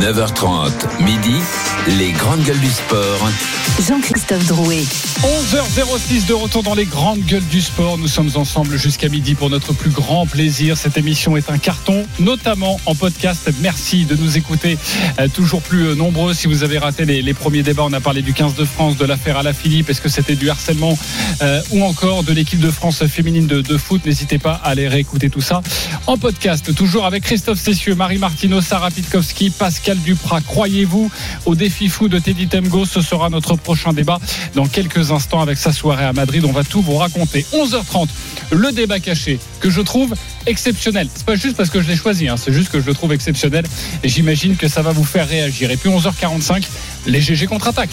9h30, midi. Les grandes gueules du sport. Jean-Christophe Drouet. 11h06 de retour dans les grandes gueules du sport. Nous sommes ensemble jusqu'à midi pour notre plus grand plaisir. Cette émission est un carton, notamment en podcast. Merci de nous écouter euh, toujours plus euh, nombreux. Si vous avez raté les, les premiers débats, on a parlé du 15 de France, de l'affaire à la Philippe. Est-ce que c'était du harcèlement euh, ou encore de l'équipe de France féminine de, de foot? N'hésitez pas à aller réécouter tout ça en podcast. Toujours avec Christophe Cessieux, Marie Martineau, Sarah Pitkowski, Pascal Duprat. Croyez-vous au défi fou de Teddy Temgo? Ce sera notre prochain débat dans quelques instants avec sa soirée à Madrid. On va tout vous raconter. 11h30, le débat caché que je trouve exceptionnel. C'est pas juste parce que je l'ai choisi, hein, c'est juste que je le trouve exceptionnel et j'imagine que ça va vous faire réagir. Et puis 11h45, les GG contre-attaque.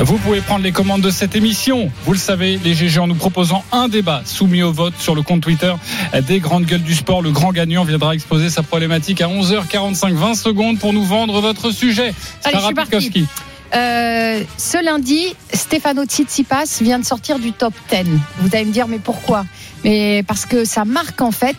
Vous pouvez prendre les commandes de cette émission. Vous le savez, les GG en nous proposant un débat soumis au vote sur le compte Twitter des grandes gueules du sport. Le grand gagnant viendra exposer sa problématique à 11h45, 20 secondes pour nous vendre votre sujet. Allez, Sarah je suis partie. Pitkowski. Euh, ce lundi, Stefano Tsitsipas vient de sortir du top 10. Vous allez me dire, mais pourquoi? Mais parce que ça marque en fait,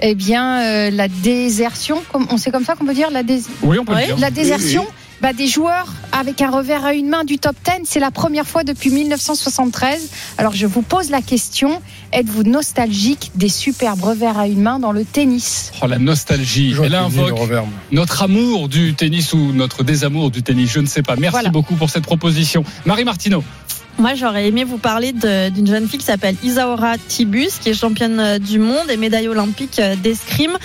eh bien, euh, la désertion. On sait comme ça qu'on peut dire la, dés- Oui, on peut Ouais, dire. la désertion. Bah, des joueurs avec un revers à une main du top 10, c'est la première fois depuis 1973. Alors je vous pose la question, êtes-vous nostalgique des superbes revers à une main dans le tennis? Oh, la nostalgie. Elle invoque notre amour du tennis ou notre désamour du tennis. Je ne sais pas. Merci Voilà. beaucoup pour cette proposition. Marie Martineau. Moi, j'aurais aimé vous parler d'une jeune fille qui s'appelle Isaora Tibus, qui est championne euh, du monde et médaille olympique euh, d'escrime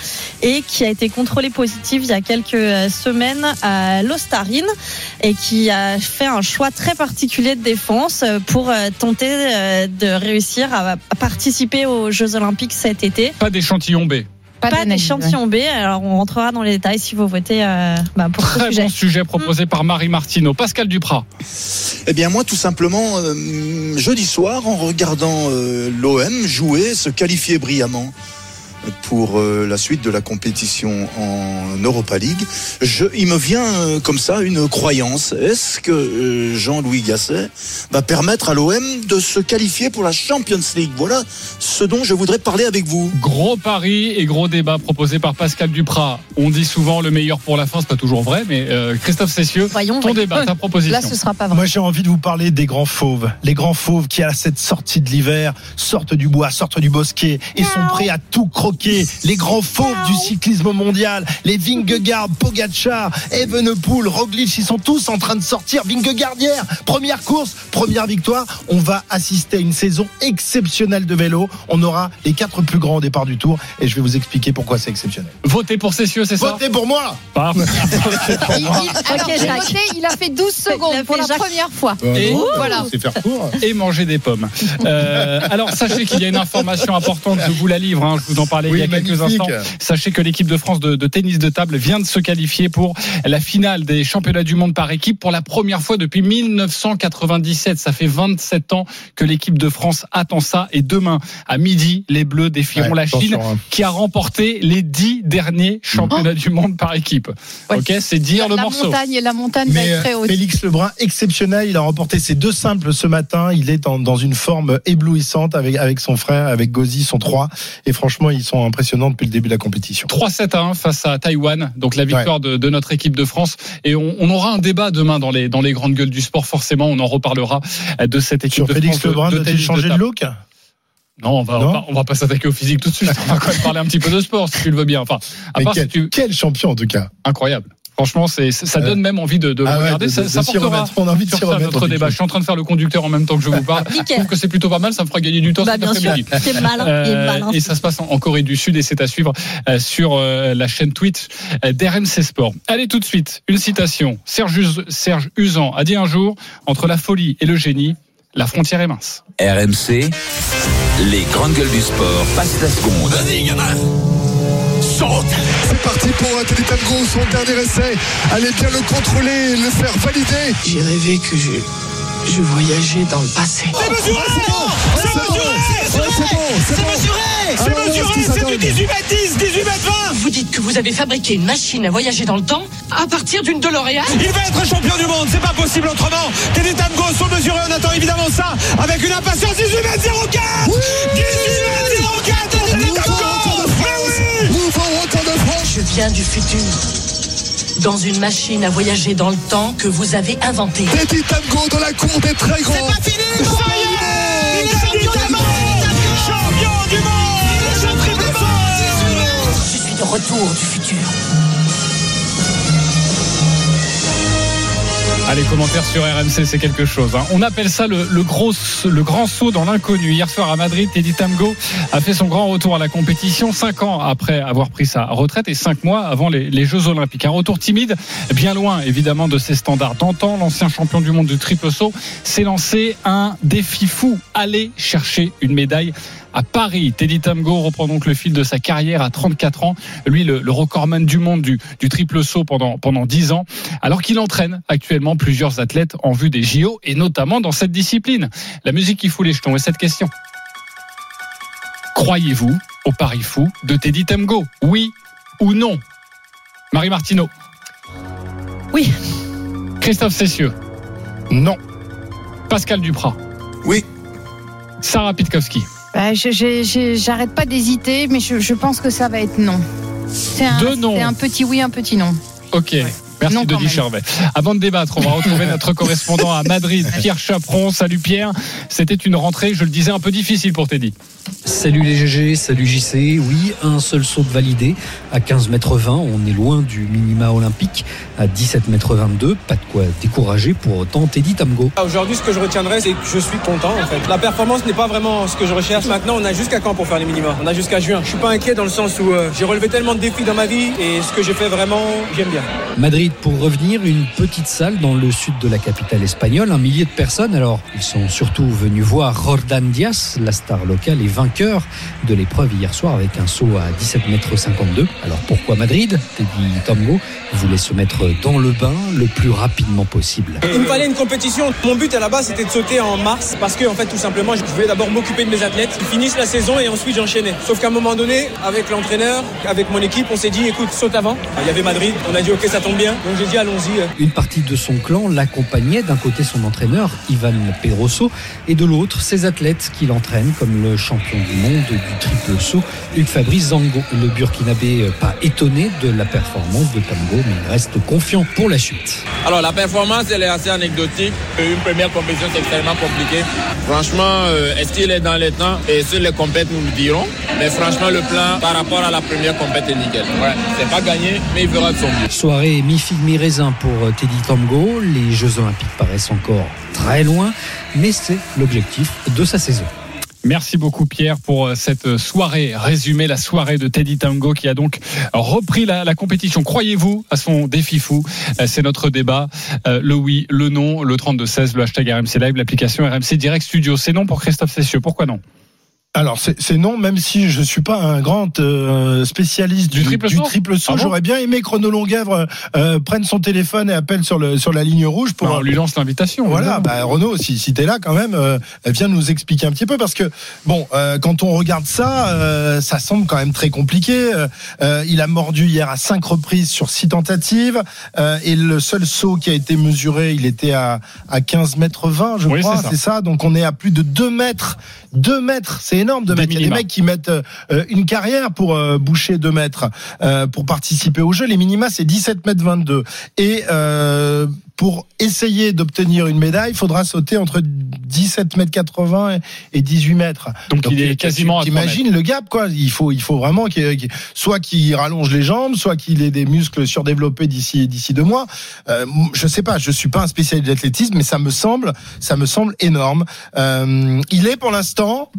et qui a été contrôlée positive il y a quelques euh, semaines à l'Ostarine et qui a fait un choix très particulier de défense pour tenter de réussir à participer aux Jeux olympiques cet été. Pas d'échantillon B. Pas d'analyse, d'échantillon B, alors on rentrera dans les détails si vous votez euh, bah, pour ce Très sujet. bon sujet proposé par Marie Martineau. Pascal Duprat. Eh bien moi tout simplement euh, jeudi soir en regardant euh, l'OM jouer, se qualifier brillamment pour euh, la suite de la compétition en Europa League, je, il me vient euh, comme ça une croyance. Est-ce que euh, Jean-Louis Gasset va permettre à l'OM de se qualifier pour la Champions League? Voilà ce dont je voudrais parler avec vous. Gros pari et gros débat proposé par Pascal Duprat. On dit souvent le meilleur pour la fin, c'est pas toujours vrai, mais euh, Christophe Cessieux, Voyons, ton débat, ta proposition. Là, ce sera pas vrai. Moi, j'ai envie de vous parler des grands fauves. Les grands fauves qui, à cette sortie de l'hiver, sortent du bois, sortent du bosquet et sont prêts à tout croquer. Les grands fauves du cyclisme mondial. Les Vingegaard, Pogacar, Evenepoel, Roglic, ils sont tous en train de sortir. Vingegaard hier, première course, première victoire. On va assister à une saison exceptionnelle de vélo. On aura les quatre plus grands au départ du tour et je vais vous expliquer pourquoi c'est exceptionnel. Votez pour Cessieux, c'est ça? Votez pour moi Pas. Il- alors, a fait 12 Il secondes pour la Jacques. première fois. Et, Voilà. C'est faire court. et manger des pommes. Euh, alors sachez qu'il y a une information importante, je vous la livre, hein, je vous en parlais il y a Oui, quelques instants. Sachez que l'équipe de France de, de tennis de table vient de se qualifier pour la finale des championnats du monde par équipe pour la première fois depuis 1997. Ça fait 27 ans que l'équipe de France attend ça. Et demain, à midi, les Bleus défieront Ouais, la Chine hein. qui a remporté les dix derniers championnats du monde par équipe. Ouais. Ok, c'est dire le la morceau. montagne, la montagne va Mais être très euh, haute. Félix Lebrun, exceptionnel, il a remporté ses deux simples ce matin. Il est en- dans une forme éblouissante avec, avec son frère, avec Gozi, son 3. Et franchement, ils sont impressionnants depuis le début de la compétition. 3-7 à 1 face à Taïwan, donc la victoire de, de notre équipe de France. Et on, on aura un débat demain dans les, dans les grandes gueules du sport, forcément, on en reparlera de cette équipe Sur de Félix France. de- Lebrun, de tennis changer de table. look Non, on va, on va, on va pas s'attaquer au physique tout de suite. On va quand même parler un petit peu de sport, si tu le veux bien. Enfin, à Mais part quel, si tu, quel champion en tout cas incroyable. Franchement, c'est, ça donne même envie de, de Ah ouais, regarder. de- ça, de ça s'y portera. On a envie de sur ça notre débat. Je suis en train de faire le conducteur en même temps que je vous parle. je Nickel. trouve que c'est plutôt pas mal. Ça me fera gagner du temps Bah, cet bien sûr, après-midi. c'est malin, Euh, malin. et ça se passe en, en Corée du Sud et c'est à suivre euh, sur euh, la chaîne Twitch euh, d'RMC Sport. Allez tout de suite, une citation. Serge, Us- Serge Usan a dit un jour, entre la folie et le génie, la frontière est mince. RMC. Les grandes gueules du sport passent la seconde. C'est parti pour Teddy Tango, son dernier essai. Allez bien le contrôler, le faire valider. J'ai rêvé que je, je voyageais dans le passé. C'est mesuré C'est mesuré C'est bon, c'est mesuré. C'est mesuré C'est du 18 mètres 10, 18 mètres 20 Vous dites que vous avez fabriqué une machine à voyager dans le temps à partir d'une DeLorean. Il va être champion du monde, c'est pas possible autrement. Teddy Tango, son mesuré, on attend évidemment ça avec une impatience. 18 mètres 04 18 mètres 04 vient du futur. Dans une machine à voyager dans le temps que vous avez inventée. Teddy Tango dans la cour des très grands. C'est pas fini, ça y est Il est champion du monde Champion du monde Je Je suis de retour du futur. Allez, commentaires sur RMC, c'est quelque chose. hein. On appelle ça le, gros, le grand saut dans l'inconnu. Hier soir à Madrid, Teddy Tamgo a fait son grand retour à la compétition, cinq ans après avoir pris sa retraite et cinq mois avant les, les Jeux Olympiques. Un retour timide, bien loin évidemment de ses standards d'antan. L'ancien champion du monde du triple saut s'est lancé un défi fou aller chercher une médaille à Paris. Teddy Tamgo reprend donc le fil de sa carrière à 34 ans. Lui, le, le recordman du monde du, du triple saut pendant, pendant 10 ans, alors qu'il entraîne actuellement plusieurs athlètes en vue des JO et notamment dans cette discipline. La musique qui fout les jetons. Et cette question. Croyez-vous au pari fou de Teddy Tamgo? Oui ou non? Marie Martineau. Oui. Christophe Cessieux. Non. Pascal Duprat. Oui. Sarah Pitkowski. Bah, J'arrête pas d'hésiter, mais je, je pense que ça va être non. Un, c'est un petit oui, un petit non. Ok. Merci Non, Denis même. Charvet. Avant de débattre, on va retrouver notre correspondant à Madrid, Pierre Chaperon. Salut Pierre. C'était une rentrée, je le disais, un peu difficile pour Teddy. Salut les GG, salut JC. Oui, un seul saut de validé à 15 mètres 20. On est loin du minima olympique à 17 mètres 22. Pas de quoi décourager pour autant Teddy Tamgo. Ah, Aujourd'hui, ce que je retiendrai, c'est que je suis content en fait. La performance n'est pas vraiment ce que je recherche. Maintenant, on a jusqu'à quand pour faire les minima? On a jusqu'à juin. Je suis pas inquiet dans le sens où euh, j'ai relevé tellement de défis dans ma vie et ce que j'ai fait vraiment, j'aime bien. Madrid pour revenir, une petite salle dans le sud de la capitale espagnole, un millier de personnes. Alors, ils sont surtout venus voir Jordan Diaz, la star locale et vainqueur de l'épreuve hier soir avec un saut à 17 mètres 52. Alors pourquoi Madrid? Teddy Tamgo voulait se mettre dans le bain le plus rapidement possible. Il me fallait une compétition. Mon but à la base, c'était de sauter en mars parce que en fait, tout simplement, je voulais d'abord m'occuper de mes athlètes, qu'ils finissent la saison et ensuite j'enchaînais. Sauf qu'à un moment donné, avec l'entraîneur, avec mon équipe, on s'est dit, écoute, saute avant. Il y avait Madrid. On a dit, ok, ça tombe bien. Donc j'ai dit, allons-y. Une partie de son clan l'accompagnait, d'un côté son entraîneur Ivan Pedroso et de l'autre ses athlètes qui l'entraînent comme le champion du monde du triple saut Hugues Fabrice Zango. Le Burkinabé euh, pas étonné de la performance de Tamgo mais il reste confiant pour la suite. Alors la performance elle est assez anecdotique. Une première compétition c'est extrêmement compliqué. Franchement, euh, est-ce qu'il est dans les temps? Et seuls les compètes nous le diront. Mais franchement le plan par rapport à la première compète est nickel. Ouais, c'est pas gagné mais il fera de son mieux. Soirée pour euh, Teddy Tamgo. Les Jeux Olympiques paraissent encore très loin, mais c'est l'objectif de sa saison. Merci beaucoup Pierre pour euh, cette soirée résumée, la soirée de Teddy Tango qui a donc repris la, la compétition. Croyez-vous à son défi fou? Euh, C'est notre débat. Euh, Le oui, le non, le 32-16, le hashtag RMC Live, l'application RMC Direct Studio. C'est non pour Christophe Cessieux. Pourquoi non? Alors c'est non, même si je suis pas un grand euh, spécialiste Du du, triple du saut triple saut, Ah bon j'aurais bien aimé que Renaud Longuèvre euh, prenne son téléphone et appelle sur le sur la ligne rouge pour. Bah, On lui lance l'invitation. Voilà, bah Renaud, si, si t'es là quand même, euh, viens nous expliquer un petit peu parce que bon, euh, quand on regarde ça, euh, ça semble quand même très compliqué. Euh, il a mordu hier à cinq reprises sur six tentatives euh, et le seul saut qui a été mesuré, il était à à 15 mètres 20, je Oui, crois, c'est ça. ça. Donc on est à plus de 2 mètres, 2 mètres, c'est énorme de. Il y a des mecs qui mettent euh, une carrière pour euh, boucher 2 mètres euh, pour participer au jeu. Les minima c'est 17 mètres 22 et euh, pour essayer d'obtenir une médaille, il faudra sauter entre 17 mètres 80 et 18 mètres. Donc, il est quasiment à 3 T'imagines le gap, quoi? Il faut, il faut vraiment qu'il, qu'il- soit qu'il rallonge les jambes, soit qu'il ait des muscles surdéveloppés d'ici, d'ici deux mois. Euh, je sais pas, je suis pas un spécialiste d'athlétisme, mais ça me semble, ça me semble énorme. Euh, il est pour l'instant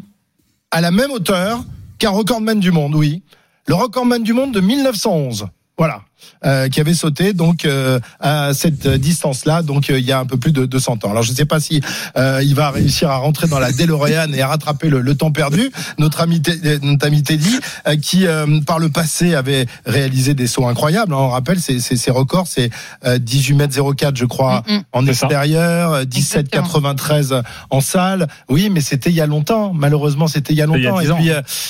à la même hauteur qu'un recordman du monde, oui. Le recordman du monde de 1911. Voilà. Euh, qui avait sauté donc euh, à cette distance-là, donc euh, il y a un peu plus de 200 ans. Alors je ne sais pas si euh, il va réussir à rentrer dans la DeLorean et à rattraper le, le temps perdu. Notre ami, notre ami Teddy, euh, qui euh, par le passé avait réalisé des sauts incroyables. on rappelle ses, records, c'est euh, 18 mètres 04, je crois, Mm, mm. en extérieur, euh, 17,93 en salle. Oui, mais c'était il y a longtemps. Malheureusement, c'était il y a longtemps. 10 Et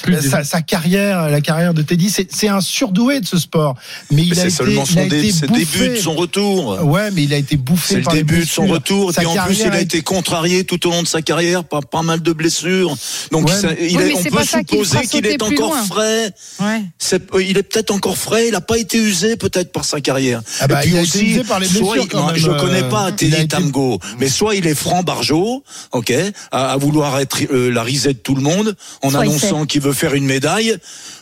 puis euh, sa, sa carrière, la carrière de Teddy, c'est c'est un surdoué de ce sport. Mais il a c'est seulement son dé- c'est début de son retour. Ouais, mais il a été bouffé C'est le les début de son retour. Et Sa en plus, il a été contrarié tout au long de sa carrière par pas mal de blessures. Donc Ouais, ça- il Oui, est- on peut pas supposer qu'il est encore loin. frais. Ouais. Euh, il est peut-être encore frais. Il n'a pas été usé peut-être par sa carrière. Ah bah, et puis il a été aussi, usé par les soit il- quand non, même, je euh, connais pas il Teddy été- Tamgo, mais soit il est franc barjot, ok, à, à vouloir être euh, la risée de tout le monde en Soit annonçant qu'il veut faire une médaille,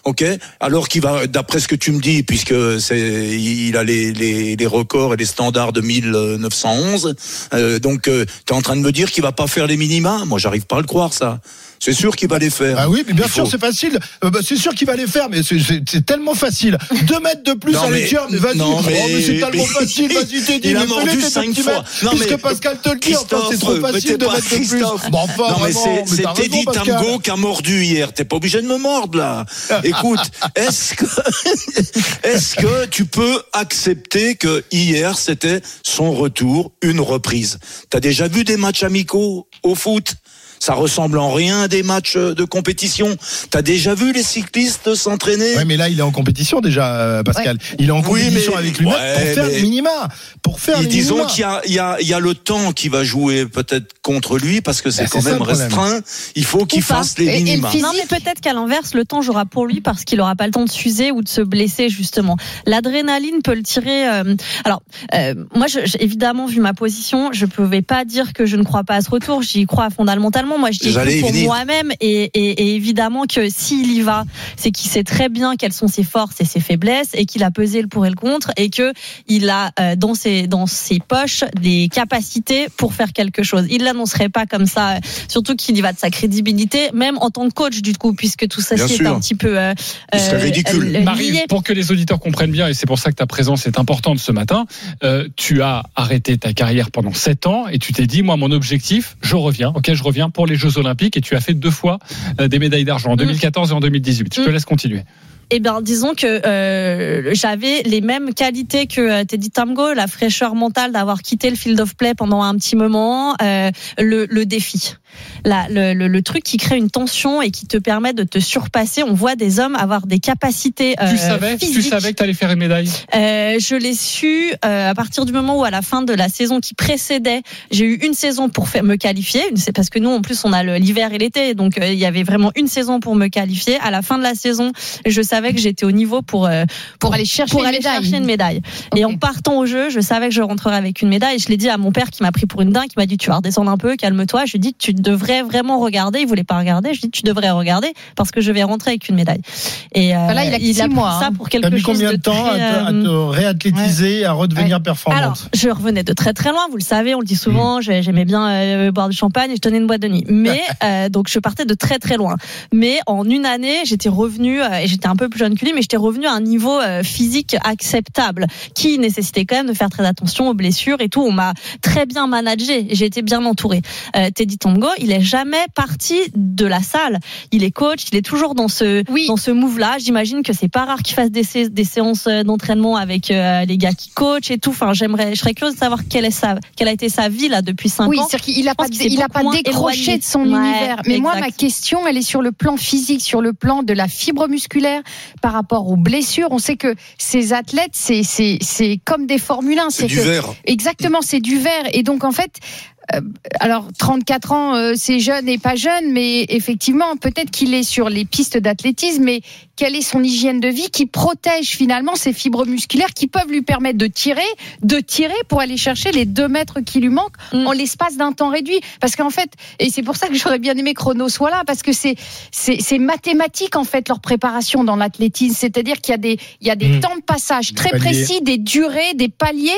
ok, alors qu'il va, d'après ce que tu me dis, puisque c'est, il a les, les, records et les standards de 1911, euh, donc tu es en train de me dire qu'il va pas faire les minima? Moi, j'arrive pas à le croire ça. C'est sûr qu'il va les faire. Ah oui, mais bien Il sûr, faut- c'est facile. Euh, bah, c'est sûr qu'il va les faire, mais c'est- tellement facile. Deux mètres de plus Non, à mais- mais vas-y. non, Oh, mais- mais c'est tellement mais- facile, vas-y, Teddy. Il a mais mordu tes cinq fois. mètres, Non, Puisque mais- Pascal te le dit, enfin, c'est trop mais facile t'es de mettre de plus. Bon, enfin, non, mais c'est, mais Teddy. Tamgo qui a mordu hier. T'es pas obligé de me mordre, là. Écoute, est-ce que, est-ce que tu peux accepter que hier, c'était son retour, une reprise? T'as déjà vu des matchs amicaux au foot? Ça ressemble en rien à des matchs de compétition. T'as déjà vu les cyclistes s'entraîner Ouais, mais là, il est en compétition déjà, euh, Pascal. Il est en Oui, compétition mais- avec lui-même Ouais, pour faire mais- minima. Pour faire Et disons minima. qu'il y a, il y, a, il y a le temps qui va jouer peut-être contre lui parce que c'est Bah, quand c'est ça, même restreint. Il faut qu'il Ou pas. fasse les Et- et le minima. physique- Non, mais peut-être qu'à l'inverse, le temps jouera pour lui parce qu'il n'aura pas le temps de s'user ou de se blesser, justement. L'adrénaline peut le tirer. euh, Alors, euh, moi, évidemment, vu ma position, je ne pouvais pas dire que je ne crois pas à ce retour. J'y crois fondamentalement. Moi, je dis y pour moi-même. Et, et- et évidemment que s'il y va, c'est qu'il sait très bien quelles sont ses forces et ses faiblesses et qu'il a pesé le pour et le contre et que il a euh, dans ses dans ses poches des capacités pour faire quelque chose. Il l'annoncerait pas comme ça, euh, surtout qu'il y va de sa crédibilité, même en tant que coach du coup, puisque tout ça est un petit peu euh, euh, ridicule. euh, Marie, pour que les auditeurs comprennent bien, et c'est pour ça que ta présence est importante ce matin, euh, tu as arrêté ta carrière pendant 7 ans et tu t'es dit, moi, mon objectif, je reviens, ok, je reviens pour les Jeux Olympiques et tu as fait deux fois euh, des médailles d'argent en 2014 et en 2018. Je te Mm. laisse continuer. Eh bien, disons que euh, j'avais les mêmes qualités que euh, Teddy Tamgo, la fraîcheur mentale d'avoir quitté le field of play pendant un petit moment, euh, le, le défi. La, le, le, le truc qui crée une tension et qui te permet de te surpasser. On voit des hommes avoir des capacités euh, tu savais, tu physiques. savais que tu allais faire une médaille? Euh, je l'ai su euh, à partir du moment où, à la fin de la saison qui précédait, j'ai eu une saison pour faire, me qualifier. C'est parce que nous, en plus, on a l'hiver et l'été, donc euh, il y avait vraiment une saison pour me qualifier. À la fin de la saison, je savais que j'étais au niveau pour euh, Pour aller chercher pour une aller médaille. chercher une médaille. Et en partant au jeu, je savais que je rentrerais avec une médaille. Je l'ai dit à mon père qui m'a pris pour une dingue, qui m'a dit tu vas redescendre un peu, calme-toi. Je lui ai dit tu devrais vraiment regarder. Il voulait pas regarder. Je dit tu devrais regarder parce que je vais rentrer avec une médaille. Et euh, Voilà, il a que six pris mois, ça hein. pour T'as quelque mis chose combien de temps à très, te, à euh, te réathlétiser, à redevenir performante alors, je revenais de très très loin, vous le savez, on le dit souvent, j'ai- j'aimais bien euh, boire du champagne et je tenais une boîte de nuit. Mais euh, donc je partais de très très loin. Mais en une année, j'étais revenue euh, et j'étais un peu plus jeune que lui, mais j'étais revenue à un niveau euh, physique acceptable qui nécessitait quand même de faire très attention aux blessures et tout. On m'a très bien managé j'ai été bien entourée. Euh, Teddy Tongo, il est jamais parti de la salle. Il est coach, il est toujours dans ce Oui. dans ce move-là. J'imagine que c'est pas rare qu'il fasse des, sé- des séances euh, d'entraînement avec euh, les gars qui coachent et tout. Enfin, j'aimerais, je serais curieuse de savoir quelle est sa, quelle a été sa vie là depuis 5 Oui, ans. c'est-à-dire qu'il a Je pas, il a pas décroché éloigné. de son Ouais, univers. Mais moi, ma question, elle est sur le plan physique, sur le plan de la fibre musculaire par rapport aux blessures. On sait que ces athlètes, c'est, c'est, c'est comme des Formule 1. C'est du que- verre. Exactement, c'est du verre. Et donc, en fait, alors 34 ans, euh, c'est jeune et pas jeune, mais effectivement, peut-être qu'il est sur les pistes d'athlétisme, mais quelle est son hygiène de vie qui protège finalement ces fibres musculaires qui peuvent lui permettre de tirer, de tirer pour aller chercher les deux mètres qui lui manquent Mm. en l'espace d'un temps réduit. Parce qu'en fait, et c'est pour ça que j'aurais bien aimé que Chrono soit là, parce que c'est c'est c'est mathématique en fait leur préparation dans l'athlétisme, c'est-à-dire qu'il y a des il y a des Mm. temps de passage Des très paliers. précis, des durées, des paliers.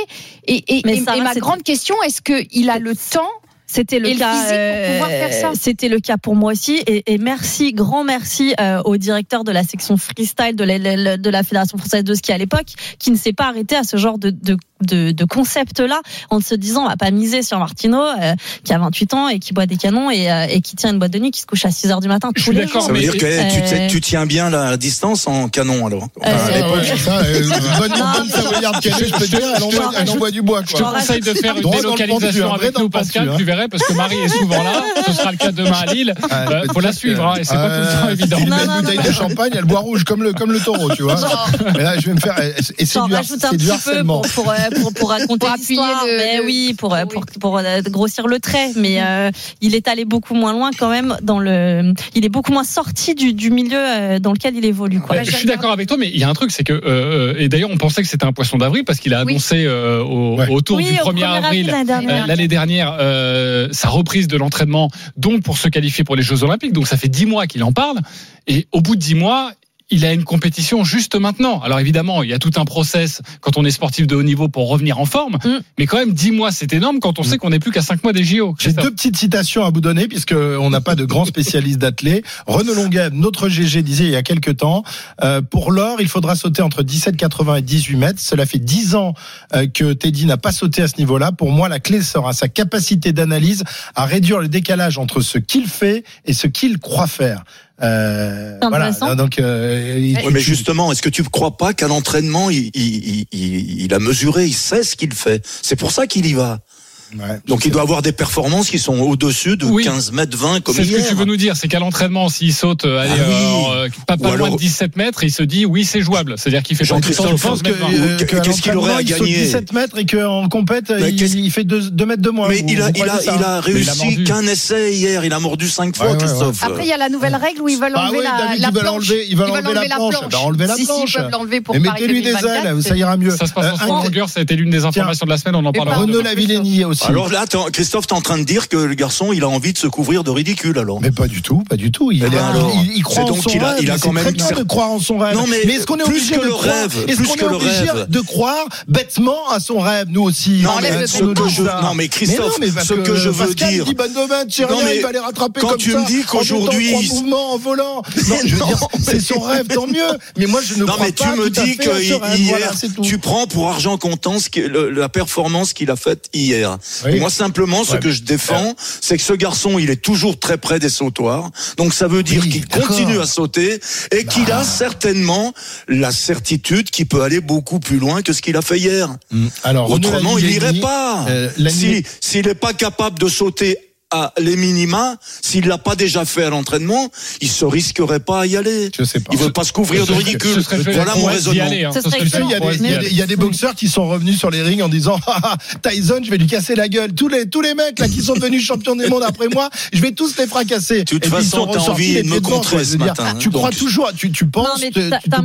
Et, et, Mais et- Sarah, et ma c'est- grande question, est-ce qu'il a le temps C'était le Et cas. euh, C'était le cas pour moi aussi. Et, et merci, grand merci euh, au directeur de la section freestyle de la, la- de la Fédération française de ski à l'époque, qui ne s'est pas arrêté à ce genre de, de de, de concept-là, en se disant, on va pas miser sur Martino, euh, qui a 28 ans et qui boit des canons et, euh, et qui tient une boîte de nuit qui se couche à 6 heures du matin tous les jours. Ça veut dire que tu, Euh, tu tiens bien la distance en canon alors. Euh, À l'époque, ça, euh, bonne, bonne savoyarde je peux te dire, elle envoie, elle envoie du bois. Je te Quoi. conseille de faire une délocalisation avec nous, Pascal, tu verrais, parce que Marie est souvent là. Ce sera le cas demain à Lille. Euh, faut la suivre, hein, et c'est pas tout le temps évident. Une bouteille de champagne, elle boit rouge comme le, comme le taureau, tu vois. Mais là, je vais me faire. Et c'est du, rajoute un c'est du petit peu harcèlement. Pour, pour, euh, raconter l'histoire. le- Mais le- oui, pour, euh, pour, pour, euh, grossir le trait. Mais euh, il est allé beaucoup moins loin quand même dans le. Il est beaucoup moins sorti du, du milieu euh, dans lequel il évolue. Quoi. Ouais, je suis d'accord avec toi, mais il y a un truc, c'est que euh, et d'ailleurs on pensait que c'était un poisson d'avril parce qu'il a Oui. annoncé euh, au, Ouais. autour Oui, du au 1er 1er avril avril l'année dernière. euh, l'année dernière euh, sa reprise de l'entraînement, donc pour se qualifier pour les Jeux Olympiques. Donc ça fait dix mois qu'il en parle, et au bout de dix mois. Il a une compétition juste maintenant. Alors évidemment, il y a tout un process quand on est sportif de haut niveau pour revenir en forme. Mm. Mais quand même, dix mois, c'est énorme quand on sait qu'on n'est plus qu'à cinq mois des JO. J'ai deux petites citations à vous donner puisque on n'a pas de grands spécialistes d'athlètes. Renaud Longuet, notre GG, disait il y a quelques temps, euh, pour l'or, il faudra sauter entre 17,80 et 18 mètres. Cela fait 10 ans euh, que Teddy n'a pas sauté à ce niveau-là. Pour moi, la clé sera sa capacité d'analyse à réduire le décalage entre ce qu'il fait et ce qu'il croit faire. Euh, voilà. Donc, euh, il- Ouais, mais justement, est-ce que tu ne crois pas qu'à l'entraînement, il- il- il a mesuré, il sait ce qu'il fait C'est pour ça qu'il y va. Ouais. Donc il doit avoir des performances qui sont au-dessus de Oui. 15 mètres 20 comme C'est ce que tu veux nous dire, c'est qu'à l'entraînement, s'il saute, euh, allez, Ah oui. euh, euh, pas, pas loin de 17 mètres, il se dit oui, c'est jouable. C'est-à-dire qu'il fait le Je pense que, 15 mètres vingt. euh, Qu'est-ce qu'il aurait à l'entraînement, il saute gagner 17 mètres et qu'en compète, Mais il, fait 2, mètres de moins. Mais il a, vous il a, croyez ça il a Mais il a réussi qu'un essai hier. Il a mordu cinq fois, Ouais, ouais, ouais. Christophe. Après, il y a la nouvelle règle où ils veulent Bah enlever oui, la, planche. enlever- ils veulent enlever la planche. Bah, enlevez la Si, si, planche. ils peuvent l'enlever pour Et Paris mettez-lui des 2024, ailes, ça ira mieux. Ça se passe en longueur, ça a été l'une des informations de la semaine, on en parlera. par- Renaud Lavillenie aussi. Alors là, Christophe, t'es en train de dire que le garçon, il a envie de se couvrir de ridicule, alors. Mais pas du tout, pas du tout. Il, Eh ben alors, il, il croit en donc son qu'il a- rêve. il a mais quand même très bien de croire en son rêve. Non, mais est-ce qu'on est obligé que de croire rêve, Est-ce qu'on que est obligé rêve. de croire bêtement à son rêve, nous aussi? Non, mais ce que je, non, mais Christophe, mais non, mais ce que je veux Pascal dire. dit domaine, c'est Non, mais il va les rattraper quand comme tu ça. me dis qu'aujourd'hui, trois il- mouvements en volant. Non, je veux dire, c'est son rêve, tant mieux. Mais moi, je ne Non, crois mais tu pas me dis que hier, tu prends pour argent comptant la performance qu'il a faite hier. Oui. Moi, simplement, ce Ouais. que je défends, c'est que ce garçon, il est toujours très près des sautoirs. Donc, ça veut dire Oui, qu'il continue à sauter et qu'il a certainement la certitude qu'il peut aller beaucoup plus loin que ce qu'il a fait hier. Mm. Alors, Autrement, il n'irait pas. euh, Si- S'il n'est pas capable de sauter à les minima, s'il l'a pas déjà fait à l'entraînement, il se risquerait pas à y aller. Je sais pas. Il veut pas se couvrir de Ce- ridicule. Ce serait fait Voilà mon raisonnement. aller, hein. Il y, a des, il, y a des, aller. il y a des boxeurs qui sont revenus sur les rings en disant Ah, ah, Tyson, je vais lui casser la gueule. Tous les tous les mecs là qui sont devenus champions du monde après moi, je vais tous les fracasser. De toute façon, t'as envie de me contrer ce matin, hein, Tu crois toujours, tu, tu penses, tu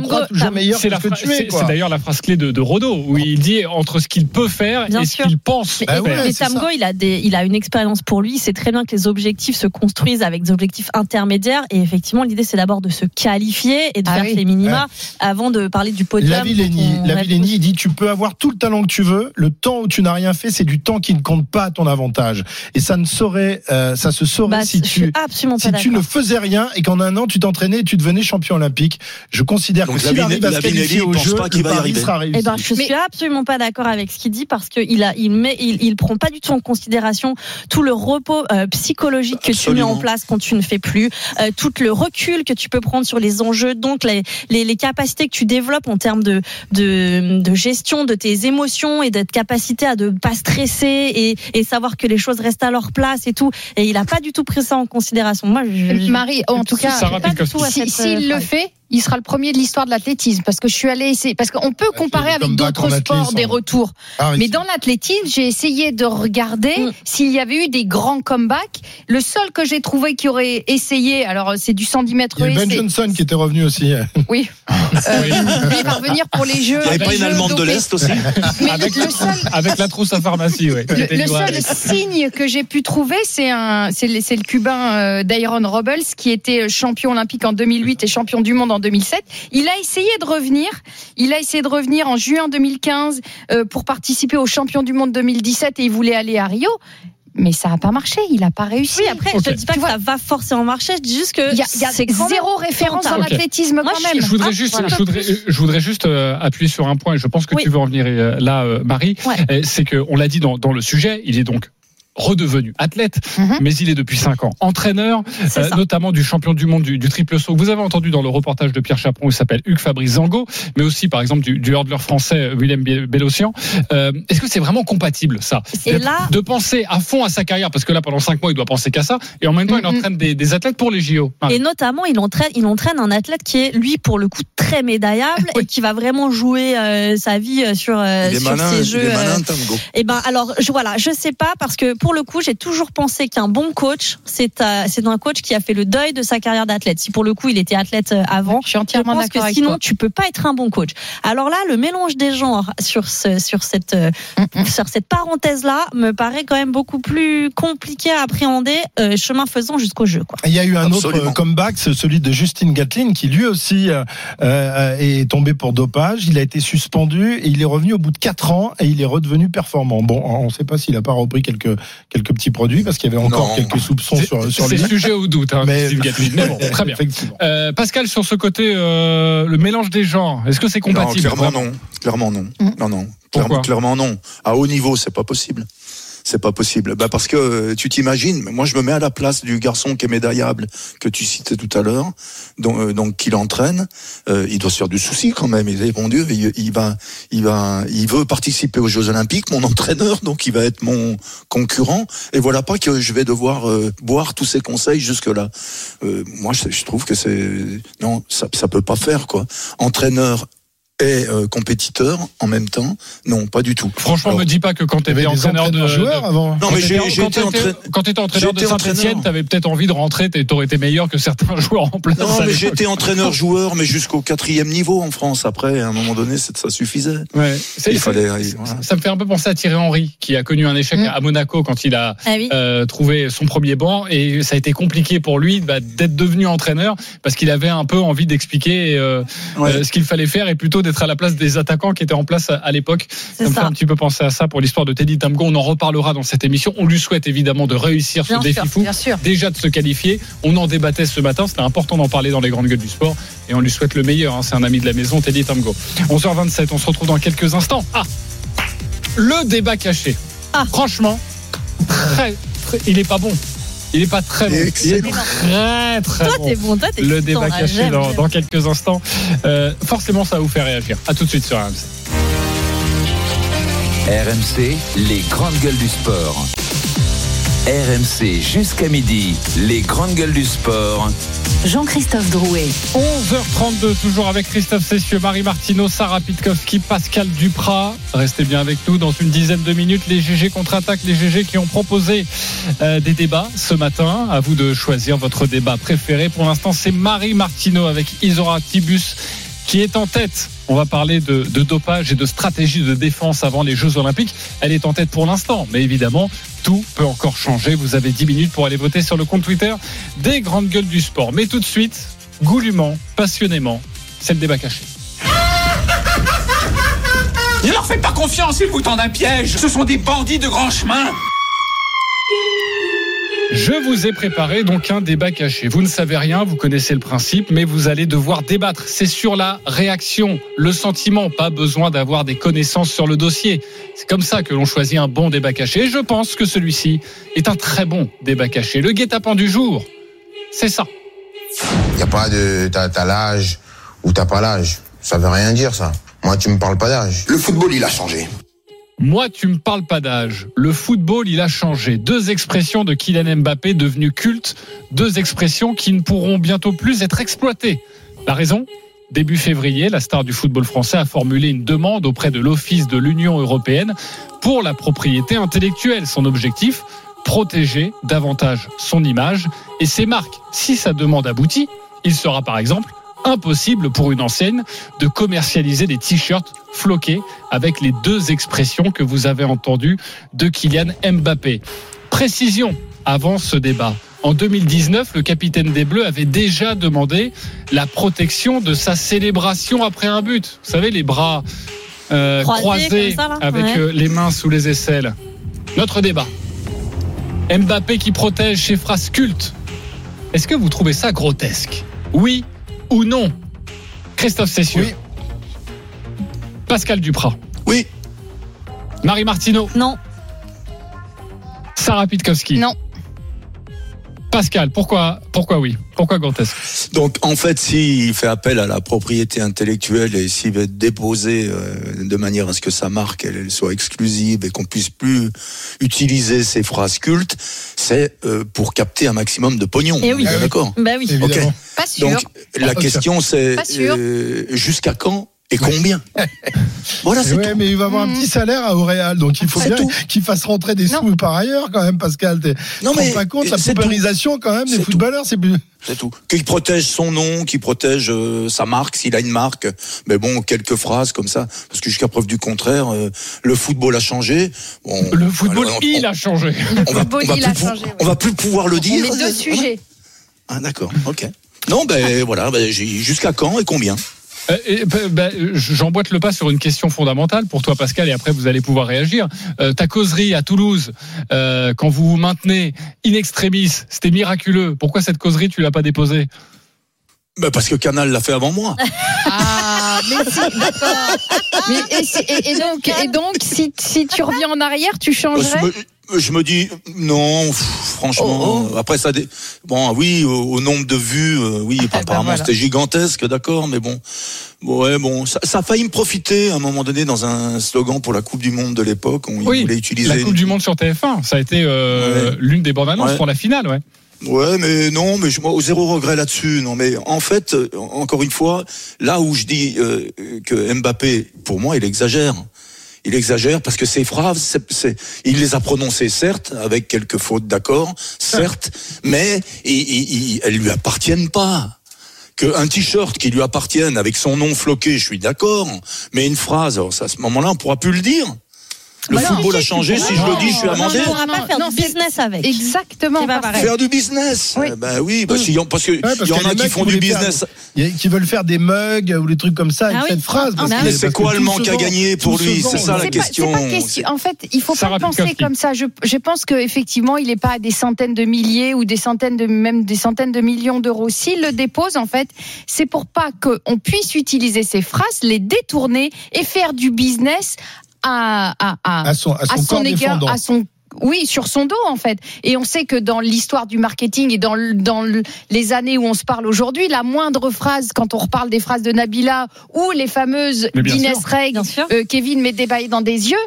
crois toujours Tam- meilleur C'est que tu es. c'est- d'ailleurs la phrase clé de, Rodo, où il dit entre ce qu'il peut faire et ce qu'il pense Mais, c'est Tamgo, il a des, il a une expérience pour lui. C'est très bien que les objectifs se construisent avec des objectifs intermédiaires. Et effectivement, l'idée, c'est d'abord de se qualifier et de Ah faire oui. les minima avant de parler du podium. La Villénie, la Villénie, dit tu peux avoir tout le talent que tu veux, le temps où tu n'as rien fait, c'est du temps qui ne compte pas à ton avantage. Et ça ne saurait, euh, ça se saurait Bah, si tu absolument si tu ne faisais rien et qu'en un an tu t'entraînais et tu devenais champion olympique. Je considère Donc que s'il arrive à se qualifier au jeu, pas qu'il le va y pari arriver. sera réussi. Eh ben, je Mais- suis absolument pas d'accord avec ce qu'il dit parce que il a, il met, il, il prend pas du tout en considération tout le repos euh, psychologique que tu mets en place quand tu ne fais plus, euh, tout le recul que tu peux prendre sur les enjeux, donc les, les, les capacités que tu développes en termes de, de, de gestion de tes émotions et d'être capacité à ne pas stresser et, et savoir que les choses restent à leur place et tout. Et il a pas du tout pris ça en considération. Moi, je, je- Marie, en tout cas, si- s'il euh, le fait, il sera le premier de l'histoire de l'athlétisme parce que je suis allée essayer parce qu'on peut comparer avec d'autres sports des retours. Ah, oui. Mais dans l'athlétisme, j'ai essayé de regarder Mm. s'il y avait eu des grands comebacks. Le seul que j'ai trouvé qui aurait essayé, alors c'est du 110 mètres Il y a Ben Johnson qui était revenu aussi. oui, Euh, lui il va revenir pour les Jeux. Il n'y avait pas une Allemande de l'Est aussi Mais avec, le, le seul, avec la trousse à pharmacie, ouais. le, seul signe que j'ai pu trouver, c'est un, c'est le, Cubain euh, Dairon Robles qui était champion olympique en 2008 et champion du monde en 2007. Il a essayé de revenir. Il a essayé de revenir en juin 2015 euh, pour participer aux champions du monde 2017 et il voulait aller à Rio. mais ça n'a pas marché. Il n'a pas réussi. Oui, après, je ne dis pas Tu que vois, ça va forcément marcher. Je dis juste que Il y a, il y a c'est quand même zéro référence l'athlétisme Moi, quand même. Je voudrais juste, voilà. je voudrais, je voudrais juste euh, appuyer sur un point, et je pense que Oui. tu veux en venir euh, là, euh, Marie. Ouais. C'est que on l'a dit dans, dans le sujet, il est donc redevenu athlète, Mhm. mais il est depuis 5 ans entraîneur, euh, notamment du champion du monde du, du triple saut. Vous avez entendu dans le reportage de Pierre Chaperon, il s'appelle Hugues Fabrice Zango, mais aussi par exemple du, du hurdler français euh, Willem Bellocian. Euh, Est-ce que c'est vraiment compatible ça? Et D'être- là- de penser à fond à sa carrière, parce que là pendant 5 mois il doit penser qu'à ça, et en même temps il Mhm. entraîne des, des athlètes pour les JO. Marie. Et notamment, il entraîne, il entraîne un athlète qui est, lui, pour le coup, très médaillable Oui. et qui va vraiment jouer euh, sa vie euh, sur, euh, Il est sur malin, ces il jeux. est malin, euh, Tango. Eh ben, alors, je, voilà, je sais pas parce que pour le coup, j'ai toujours pensé qu'un bon coach, c'est euh, c'est un coach qui a fait le deuil de sa carrière d'athlète. Si pour le coup, il était athlète euh, avant, Je suis entièrement pense d'accord que avec sinon, toi. tu peux pas être un bon coach. Alors là, le mélange des genres sur ce, sur cette, euh, Mm, sur cette parenthèse-là me paraît quand même beaucoup plus compliqué à appréhender, euh, chemin faisant jusqu'au jeu. Quoi. Il y a eu un autre Absolument. comeback, c'est celui de Justin Gatlin, qui lui aussi euh, est tombé pour dopage. Il a été suspendu et il est revenu au bout de 4 ans et il est redevenu performant. Bon, on ne sait pas s'il a pas repris quelques quelques petits produits parce qu'il y avait encore Non. quelques soupçons C'est- sur sur C'est lui. sujet au doute, hein, Mais-. Mais bon, très bien. Effectivement. Euh, Pascal, sur ce côté, euh, le mélange des genres, est-ce que c'est Non, compatible? clairement non. Clairement non. Mm. Non, non. Clairement non. À haut niveau, c'est pas possible. C'est pas possible. Bah parce que euh, tu t'imagines, moi je me mets à la place du garçon qui est médaillable que tu citais tout à l'heure, donc, euh, donc qui l'entraîne. Euh, il doit se faire du souci quand même. Il dit bon Dieu, il, il va, il va, il veut participer aux Jeux Olympiques, mon entraîneur, donc il va être mon concurrent. Et voilà pas que je vais devoir euh, boire tous ses conseils jusque là. Euh, moi je, je trouve que c'est non, ça, ça peut pas faire quoi. Entraîneur et euh, compétiteur en même temps, non, pas du tout. Franchement, Alors, me dis pas que quand tu étais entraîneur de. de- avant. Non, quand mais t'étais- j'ai été entraîneur. Quand tu étais entraîneur de Saint-Etienne, entraîneur. tu avais peut-être envie de rentrer, tu aurais été meilleur que certains joueurs en place. Non, mais j'étais entraîneur-joueur, mais jusqu'au quatrième niveau en France. Après, à un moment donné, c'est- ça suffisait. Ouais. C'est- Il fallait. ça- voilà. Ça me fait un peu penser à Thierry Henry, qui a connu un échec Mm. à Monaco quand il a Ah oui. euh, trouvé son premier banc et ça a été compliqué pour lui bah, d'être devenu entraîneur parce qu'il avait un peu envie d'expliquer euh, Ouais. euh, ce qu'il fallait faire et plutôt d'être à la place des attaquants qui étaient en place à, l'époque. Ça me fait un petit peu penser à ça pour l'histoire de Teddy Tamgo. On en reparlera dans cette émission. On lui souhaite évidemment de réussir ce défi fou. Bien sûr. Déjà de se qualifier. On en débattait ce matin. C'était important d'en parler dans les grandes gueules du sport. Et on lui souhaite le meilleur. hein. C'est un ami de la maison, Teddy Tamgo. 11h27. On se retrouve dans quelques instants. Ah Le débat caché. Ah. Franchement, très, très- il est pas bon. Il est pas très bon. Il est Excellent. très très Toi, bon t'es bon, toi, t'es le débat caché dans, quelques instants. Euh, forcément, ça va vous faire réagir. À tout de suite sur RMC. RMC, les grandes gueules du sport. RMC jusqu'à midi, les grandes gueules du sport. Jean-Christophe Drouet. 11h32, toujours avec Christophe Cessieux, Marie Martineau, Sarah Pitkowski, Pascal Duprat. Restez bien avec nous dans une dizaine de minutes. Les GG contre-attaque, les GG qui ont proposé euh, des débats ce matin. À vous de choisir votre débat préféré. Pour l'instant, c'est Marie Martineau avec Isora Tibus qui est en tête. On va parler de, dopage et de stratégie de défense avant les Jeux Olympiques. Elle est en tête pour l'instant, mais évidemment, tout peut encore changer. Vous avez 10 minutes pour aller voter sur le compte Twitter des grandes gueules du sport. Mais tout de suite, goulûment, passionnément, c'est le débat caché. Ne leur faites pas confiance, ils vous tendent un piège. Ce sont des bandits de grand chemin. Je vous ai préparé donc un débat caché. Vous ne savez rien, vous connaissez le principe, mais vous allez devoir débattre. C'est sur la réaction, le sentiment, pas besoin d'avoir des connaissances sur le dossier. C'est comme ça que l'on choisit un bon débat caché. Et je pense que celui-ci est un très bon débat caché. Le guet-apens du jour, c'est ça. Il n'y a pas de t'as l'âge ou t'as pas l'âge. Ça veut rien dire ça. Moi, tu me parles pas d'âge. Le football, il a changé. Moi, tu me parles pas d'âge. Le football, il a changé. Deux expressions de Kylian Mbappé devenues cultes. Deux expressions qui ne pourront bientôt plus être exploitées. La raison Début février, la star du football français a formulé une demande auprès de l'Office de l'Union européenne pour la propriété intellectuelle. Son objectif protéger davantage son image et ses marques. Si sa demande aboutit, il sera par exemple impossible pour une enseigne de commercialiser des t-shirts floqués avec les deux expressions que vous avez entendues de Kylian Mbappé. Précision avant ce débat. En 2019, le capitaine des Bleus avait déjà demandé la protection de sa célébration après un but. Vous savez, les bras euh, Croisés, ça, avec Ouais. euh, les mains sous les aisselles. Notre débat. Mbappé qui protège ses phrases cultes. Est-ce que vous trouvez ça grotesque? Oui ou non Christophe Cessieux. Oui. Pascal Duprat. Oui. Marie Martineau. Non. Sarah Pitkowski. Non. Pascal, pourquoi, pourquoi oui? Pourquoi grotesque Donc en fait, s'il fait appel à la propriété intellectuelle et s'il veut déposer euh, de manière à ce que sa marque elle, elle soit exclusive et qu'on puisse plus utiliser ses phrases cultes, c'est euh, pour capter un maximum de pognon. Eh oui. On est D'accord? Bah oui. Ok. Pas sûr. Donc la question c'est euh, jusqu'à quand et combien Voilà, c'est Ouais, mais il va avoir un Mhm. petit salaire à Auréal, donc il faut bien qu'il fasse rentrer des Non. sous par ailleurs quand même, Pascal. Non, tu te mais rends pas compte la paupérisation quand même des footballeurs, c'est plus. C'est tout. Qu'il protège son nom, qu'il protège euh, sa marque, s'il a une marque. Mais bon, quelques phrases comme ça, parce que jusqu'à preuve du contraire, euh, le football a changé. Bon, Le football, alors, il a changé. on va, football, on va il plus a changé, ouais. on va plus pouvoir le On dire. met deux sujets. Ah d'accord, ok. Non, ben voilà, ben, jusqu'à quand et combien? Euh, bah, bah, J'emboîte le pas sur une question fondamentale pour toi, Pascal, et après vous allez pouvoir réagir. Euh, ta causerie à Toulouse, euh, quand vous vous maintenez in extremis, c'était miraculeux. Pourquoi cette causerie, tu l'as pas déposée? Ben, Parce que Canal l'a fait avant moi. Ah, mais si, d'accord. Et, si- et- et donc, et donc si, si tu reviens en arrière, tu je, changerais? Je me dis, non, pff, franchement, Oh, après ça... dé- Bon, oui, au, au nombre de vues, euh, oui, ben apparemment voilà. c'était gigantesque, d'accord, mais bon... Ouais, bon, ça, ça a failli me profiter à un moment donné dans un slogan pour la Coupe du Monde de l'époque. On Oui, voulait utiliser La Coupe du Monde sur TF1, ça a été euh, Ouais. l'une des bandes annonces Ouais. pour la finale, ouais. Ouais, mais non, mais je, moi, zéro regret là-dessus. Non, mais en fait, euh, encore une fois, là où je dis euh, que Mbappé, pour moi, il exagère. Il exagère parce que ses phrases, il les a prononcées certes avec quelques fautes, d'accord, certes, mais il- il- il- elles lui appartiennent pas. Qu'un t-shirt qui lui appartienne avec son nom floqué, je suis d'accord, mais une phrase, ça, à ce moment-là, on pourra plus le dire. Le Bah non, football a changé. Si je le dis, je suis Non, amendé. On ne pourra Non, pas faire non, du business avec. Exactement. Pas pareil. Faire du business. Oui. Eh Ben oui, parce, qu'il y en- parce Ouais, y a qui font du faire- business. Il y a- qui veulent faire des mugs ou des trucs comme ça avec Ah oui. cette phrase. parce Ah, mais c'est quoi le manque à gagner pour lui C'est ça la question. En fait, il faut Sarah pas le penser comme ça. Je, je pense qu'effectivement, il n'est pas à des centaines de milliers ou des centaines de même des centaines de millions d'euros. S'il le dépose, en fait, c'est pour pas qu'on puisse utiliser ces phrases, les détourner et faire du business à, à, à, À son, à son, égard, à son oui, sur son dos en fait. Et on sait que dans l'histoire du marketing et dans, le- dans le- les années où on se parle aujourd'hui, la moindre phrase, quand on reparle des phrases de Nabila ou les fameuses d'Inès. Reg, euh, Kevin met des bails dans des yeux.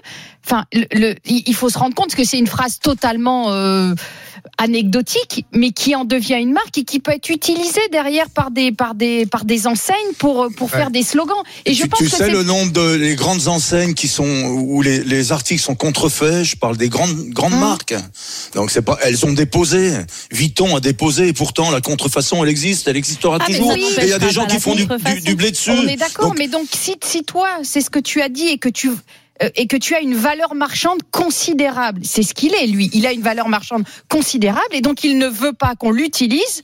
Enfin, le, il faut se rendre compte que c'est une phrase totalement euh, anecdotique, mais qui en devient une marque et qui peut être utilisée derrière par des par des par des enseignes pour pour Ouais. faire des slogans. Et je tu, pense tu que sais le nombre de les grandes enseignes qui sont où les, les articles sont contrefaits. Je parle des grandes grandes Hum. marques. Donc c'est pas elles sont déposées. Vuitton a déposé et pourtant la contrefaçon elle existe, elle existera Ah, toujours. Et il y a des gens qui font du, du, du blé dessus. On est d'accord, mais donc si, si toi, c'est ce que tu as dit et que tu et que tu as une valeur marchande considérable, c'est ce qu'il est lui. Il a une valeur marchande considérable et donc il ne veut pas qu'on l'utilise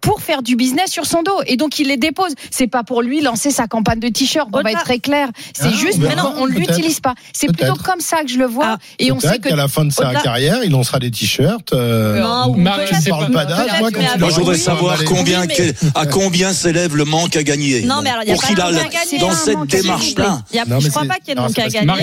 pour faire du business sur son dos et donc il les dépose. C'est pas pour lui lancer sa campagne de t-shirt. On va être très clair. C'est Ah, juste on peut-être. l'utilise pas. C'est plutôt comme ça que je le vois Ah, et on sait qu'à la fin de sa carrière, il lancera des t-shirts. euh, Non, c'est on parle pas- d'âge, moi, moi, je voudrais savoir combien, Oui, mais- quel- à combien s'élève le manque à gagner. Non, mais alors, il y a pour pas qu'il de a manque la- à gagner, dans hein, cette manque à démarche-là. Je crois pas qu'il y ait de manque à gagner. Marc-.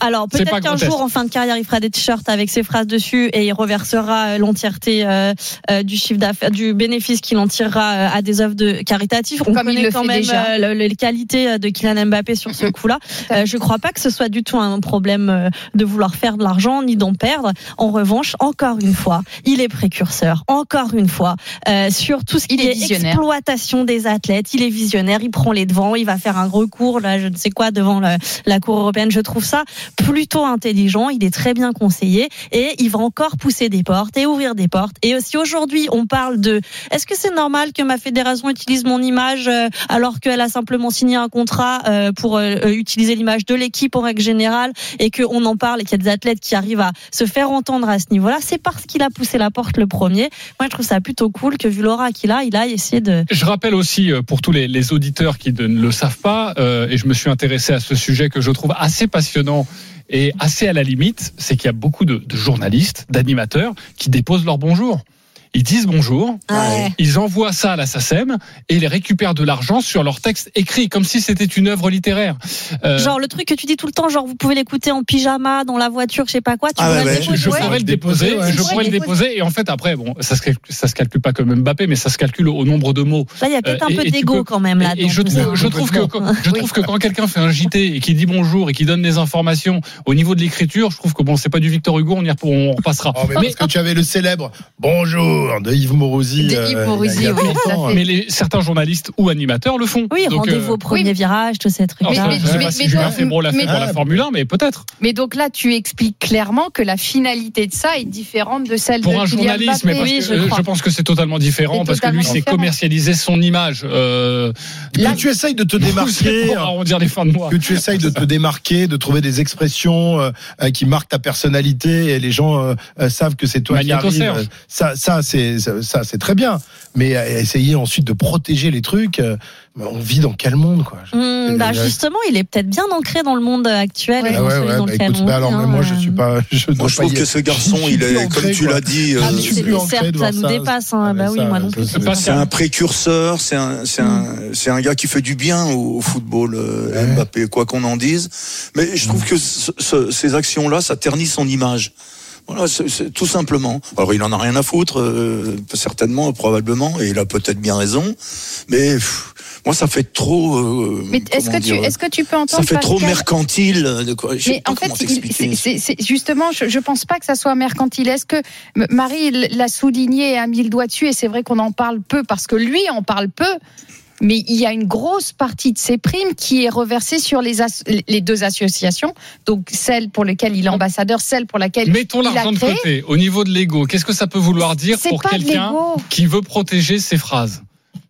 Alors peut-être qu'un jour, en fin de carrière, il fera des t-shirts avec ses phrases dessus et il reversera euh, l'entièreté euh, euh, du chiffre d'affaires, du bénéfice qu'il en tirera euh, à des œuvres de caritatives. On Comme connaît le quand même euh, le- les qualités euh, de Kylian Mbappé sur ce coup-là. Euh, je crois pas que ce soit du tout un problème de vouloir faire de l'argent ni d'en perdre. En revanche, encore une fois, il est précurseur. Encore une fois, euh, sur tout ce qui Il est exploitation des athlètes, il est visionnaire. Il prend les devants. Il va faire un recours là, je ne sais quoi, devant le- la Cour européenne. Je trouve ça plutôt intelligent. Il est très bien conseillé et il va encore pousser des portes et ouvrir des portes. Et si aujourd'hui on parle de, est-ce que c'est normal que ma fédération utilise mon image euh, alors qu'elle a simplement signé un contrat euh, pour euh, utiliser l'image de l'équipe en règle générale et qu'on en parle et qu'il y a des athlètes qui arrivent à se faire entendre à ce niveau-là, c'est parce qu'il a poussé la porte le premier. Moi, je trouve ça plutôt cool que vu l'aura qu'il a, il a essayé de. Je rappelle aussi pour tous les, auditeurs qui ne le savent pas, et je me suis intéressé à ce sujet que je trouve assez passionnant Et assez à la limite, c'est qu'il y a beaucoup de journalistes, d'animateurs qui déposent leur bonjour. Ils disent bonjour, Ouais. ils envoient ça à la SACEM et ils récupèrent de l'argent sur leur texte écrit, comme si c'était une œuvre littéraire. Euh, Genre le truc que tu dis tout le temps, genre vous pouvez l'écouter en pyjama, dans la voiture, je sais pas quoi. Tu Ah pourrais ouais, le ouais. je, déposer. je Ouais. pourrais le déposer, ouais. je pourrais le déposer, et en fait après, bon, ça se calcule, ça se calcule pas comme Mbappé, mais ça se calcule au nombre de mots. Là, il y a peut-être Euh, un et- peu d'ego peux- quand même là. Et, et je trouve, je trouve que quand, je trouve que quand quelqu'un fait un JT et qui dit bonjour et qui donne des informations au niveau de l'écriture, je trouve que bon, c'est pas du Victor Hugo, on y repassera. Oh, mais parce que tu avais le célèbre bonjour de Yves Morosi. De euh, Yves Morosi, oui, hein. mais les, certains journalistes ou animateurs le font. Oui, rendez-vous euh, au premier virage, tous ces trucs non, là. je sais mais- si mais Julien donc- Febro l'a fait mais- pour la Formule 1, mais peut-être. Mais donc là, tu expliques clairement que la finalité de ça est différente de celle Pour de un Kylian journaliste, mais parce Oui, que, je euh, crois. je pense que c'est totalement différent parce que lui, c'est commercialiser son image. Euh, Que tu essayes de te démarquer. pour arrondir les fins de mois. que tu essayes de te démarquer, de trouver des expressions qui marquent ta personnalité et les gens savent que c'est toi qui arrive. Ça, ça c'est ça, c'est très bien. Mais euh, essayer ensuite de protéger les trucs, euh, on vit dans quel monde quoi? Hum, bah justement, il est peut-être bien ancré dans le monde actuel et dans ouais, celui ouais, dans bah écoute, bah alors hein, moi je euh. suis pas. Je, Moi, dois je pas trouve que ce garçon, il est, ancré, comme tu l'as dit, euh, Ah, ancré certes, ça nous dépasse. hein. Ah, Bah mais oui, ça, moi non ça, plus. c'est- un précurseur, c'est un, c'est un, c'est un gars qui fait du bien au, au football, euh. Mbappé, quoi qu'on en dise. Mais je trouve que ce- ce- ces actions-là, ça ternit son image. Voilà, tout simplement. Alors il en a rien à foutre, euh, certainement, probablement, et il a peut-être bien raison. Mais pff, moi, ça fait trop. euh, Mais est-ce que tu dire, est-ce que tu peux entendre ça fait trop mercantile. De quoi, je sais Mais en fait, c'est- justement, je, je pense pas que ça soit mercantile. Est-ce que Marie l'a souligné et a mis le doigt dessus Et c'est vrai qu'on en parle peu parce que lui en parle peu. Mais il y a une grosse partie de ces primes qui est reversée sur les, as- les deux associations, donc celle pour laquelle il est ambassadeur, celle pour laquelle Mettons il a l'argent de côté. Au niveau de l'ego, qu'est-ce que ça peut vouloir dire pour pas quelqu'un qui veut protéger ses phrases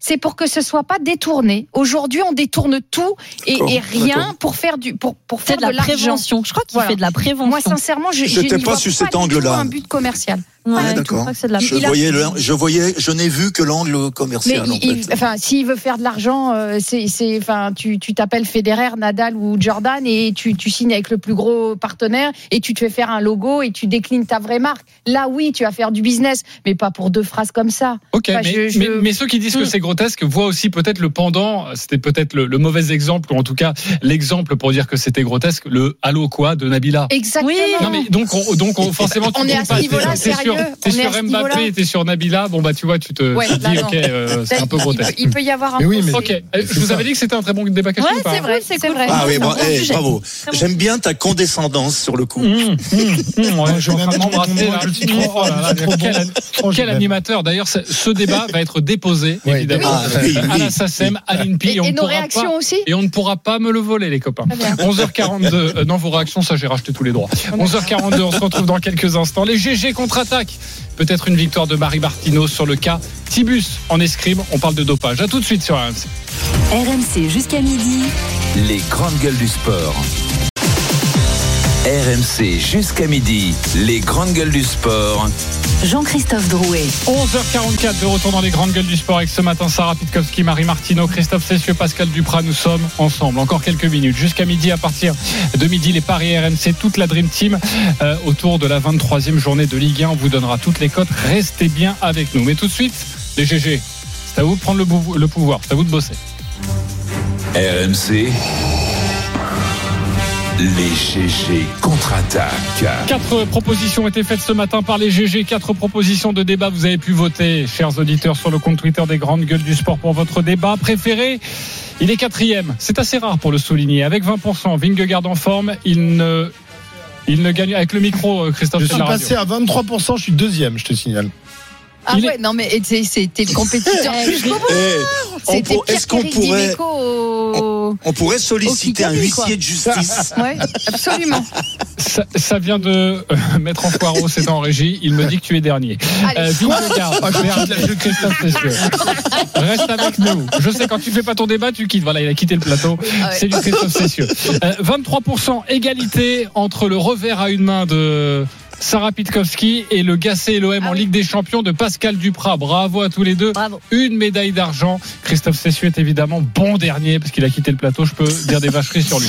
c'est pour que ce soit pas détourné. Aujourd'hui, on détourne tout et, rien pour faire du pour pour C'est faire de la prévention. Je crois qu'il Voilà. fait de la prévention. Moi, sincèrement, je, je n'y pas sur cet angle-là. Un but commercial. Ouais, Ah, je d'accord. c'est voyais, je voyais, je n'ai vu que l'angle Mais commercial. en il- fait. enfin, s'il veut faire de l'argent, euh, c'est, c'est, enfin, tu, tu t'appelles Federer, Nadal ou Jordan et tu, tu signes avec le plus gros partenaire et tu te fais faire un logo et tu déclines ta vraie marque. Là, oui, tu vas faire du business, mais pas pour deux phrases comme ça. Ok, Enfin, mais, je- je- mais, mais ceux qui disent que Hmm. c'est grotesque voient aussi peut-être le pendant, c'était peut-être le, le mauvais exemple, ou en tout cas l'exemple pour dire que c'était grotesque, le Allô quoi de Nabila. Exactement. Oui. Non mais donc on, donc on, forcément tu On est à ce niveau-là, t'es- t'es t'es sur Mbappé et t'es sur Nabila, bon bah tu vois tu te, Ouais, tu dis non. ok euh, c'est un peu Il peut, grotesque. il peut y avoir un. Mais oui, mais-. Ok, euh, je vous avais dit que c'était un très bon débat caché Ouais, c'est vrai, c'est vrai. Ah oui, bon, eh, bravo. J'aime bien ta condescendance sur le coup. Mmh, mmh, mmh, ouais, je suis en train de même m'embrasser trop bon, là. je suis trop- Oh quel, animateur D'ailleurs, ce- débat va être déposé évidemment Ah, à la SACEM, à l'INPI, Et, on et ne nos pourra réactions pas- aussi Et on ne pourra pas me le voler, les copains. Très bien. 11h42. euh, non, vos réactions, ça, j'ai racheté tous les droits. 11h42, on se retrouve dans quelques instants. Les GG contre-attaque. Peut-être une victoire de Marie Martineau sur le cas Tibus en escrime. On parle de dopage. À tout de suite sur RMC. RMC jusqu'à midi. Les grandes gueules du sport. RMC jusqu'à midi. Les grandes gueules du sport. Jean-Christophe Drouet. 11h44 de retour dans les grandes gueules du sport avec ce matin Sarah Pitkowski, Marie Martineau, Christophe Cessieux, Pascal Duprat. Nous sommes ensemble. Encore quelques minutes. Jusqu'à midi, à partir de midi, les paris RMC, toute la Dream Team euh, autour de la 23e journée de Ligue 1. On vous donnera toutes les cotes. Restez bien avec nous. Mais tout de suite, les GG. C'est à vous de prendre le, le pouvoir. C'est à vous de bosser. RMC. Les GG contre-attaque. Quatre propositions ont été faites ce matin par les GG. Quatre propositions de débat. Vous avez pu voter, chers auditeurs, sur le compte Twitter des grandes gueules du sport pour votre débat préféré. Il est quatrième. C'est assez rare pour le souligner. Avec 20%, Vingegaard en forme. Il ne, il ne gagne avec le micro, euh, Christophe. Je suis passé à 23%, je suis deuxième, je te signale. Ah Il est- ouais, non mais c'était le compétiteur. Eh, Est-ce qu'on pourrait, au... on pourrait solliciter un quoi. huissier de justice Ouais, absolument. Ça, ça vient de euh, mettre en foireau, c'est en régie. Il me dit que tu es dernier. Allez. Euh, de Christophe. Reste avec nous. Je sais, quand tu fais pas ton débat, tu quittes. Voilà, il a quitté le plateau. Ah ouais. C'est du Christophe Cessieux. Euh, 23% égalité entre le revers à une main de Sarah Pitkowski et le Gassé et l'OM Ah en oui. Ligue des Champions de Pascal Duprat. Bravo à tous les deux. Bravo. Une médaille d'argent. Christophe Cessieux est évidemment bon dernier parce qu'il a quitté le plateau. Je peux dire des vacheries sur lui.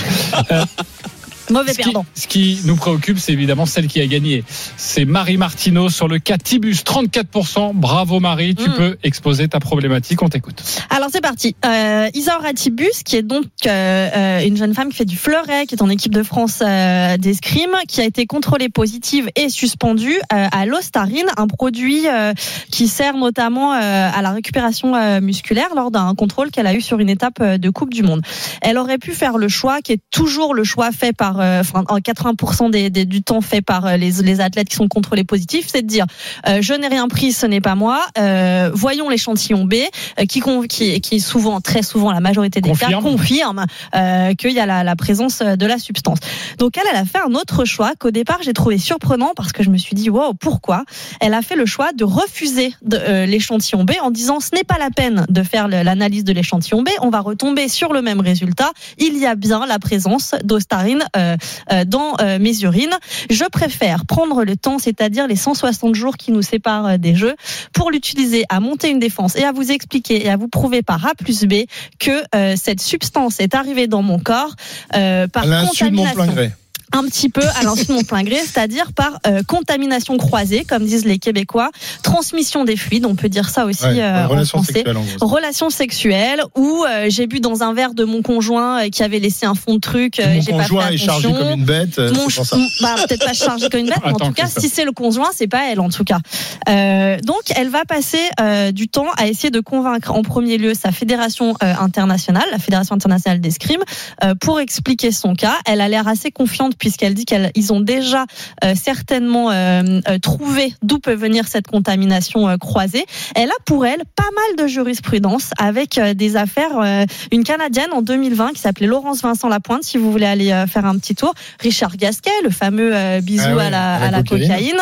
Euh, Mauvais Ce qui, perdant. ce qui nous préoccupe, c'est évidemment celle qui a gagné. C'est Marie Martineau sur le cas Tibus, 34%. Bravo Marie, tu Mm. peux exposer ta problématique, on t'écoute. Alors c'est parti. Euh, Isaura Tibus, qui est donc euh, euh, une jeune femme qui fait du fleuret, qui est en équipe de France euh, d'escrime, qui a été contrôlée positive et suspendue euh, à l'ostarine, un produit qui sert notamment à la récupération musculaire lors d'un contrôle qu'elle a eu sur une étape de Coupe du Monde. Elle aurait pu faire le choix, qui est toujours le choix fait par, enfin en 80% des, des- du temps fait par euh, les, les athlètes qui sont contrôlés positifs, c'est de dire euh, je n'ai rien pris, ce n'est pas moi. Euh, voyons l'échantillon B, euh, qui, qui, qui souvent, très souvent, la majorité des Confirme. cas confirme euh, qu'il y a la, la présence de la substance. Donc elle, elle a fait un autre choix qu'au départ j'ai trouvé surprenant parce que je me suis dit wow pourquoi? Elle a fait le choix de refuser de, euh, l'échantillon B en disant ce n'est pas la peine de faire l'analyse de l'échantillon B, on va retomber sur le même résultat. Il y a bien la présence d'ostarine euh, euh, dans euh, mes urines. Je préfère prendre le temps, c'est-à-dire les 160 jours qui nous séparent euh, des jeux, pour l'utiliser à monter une défense et à vous expliquer et à vous prouver par A plus B que euh, cette substance est arrivée dans mon corps euh, par À l'insu de mon plein contamination gré. Un petit peu à l'insu de mon plein gré, c'est-à-dire par euh, contamination croisée, comme disent les Québécois, transmission des fluides, on peut dire ça aussi Ouais, euh, en relation français. sexuelle, en. Relations sexuelles où euh, j'ai bu dans un verre de mon conjoint euh, qui avait laissé un fond de truc. euh, Mon j'ai pas fait conjoint est chargé comme une bête. euh, Mon pour ça. ch- bah, peut-être pas chargé comme une bête, mais en Attends, tout cas, si c'est le conjoint, c'est pas elle en tout cas. Euh, donc, elle va passer euh, du temps à essayer de convaincre en premier lieu sa fédération euh, internationale, la fédération internationale d'escrime, euh, pour expliquer son cas. Elle a l'air assez confiante puisqu'elle dit qu'ils ont déjà euh, certainement euh, euh, trouvé d'où peut venir cette contamination euh, croisée. Elle a pour elle pas mal de jurisprudence avec euh, des affaires. euh, une Canadienne en 2020 qui s'appelait Laurence Vincent Lapointe, si vous voulez aller euh, faire un petit tour. Richard Gasquet, le fameux euh, bisou Ah oui, à la, à la à la cocaïne. cocaïne.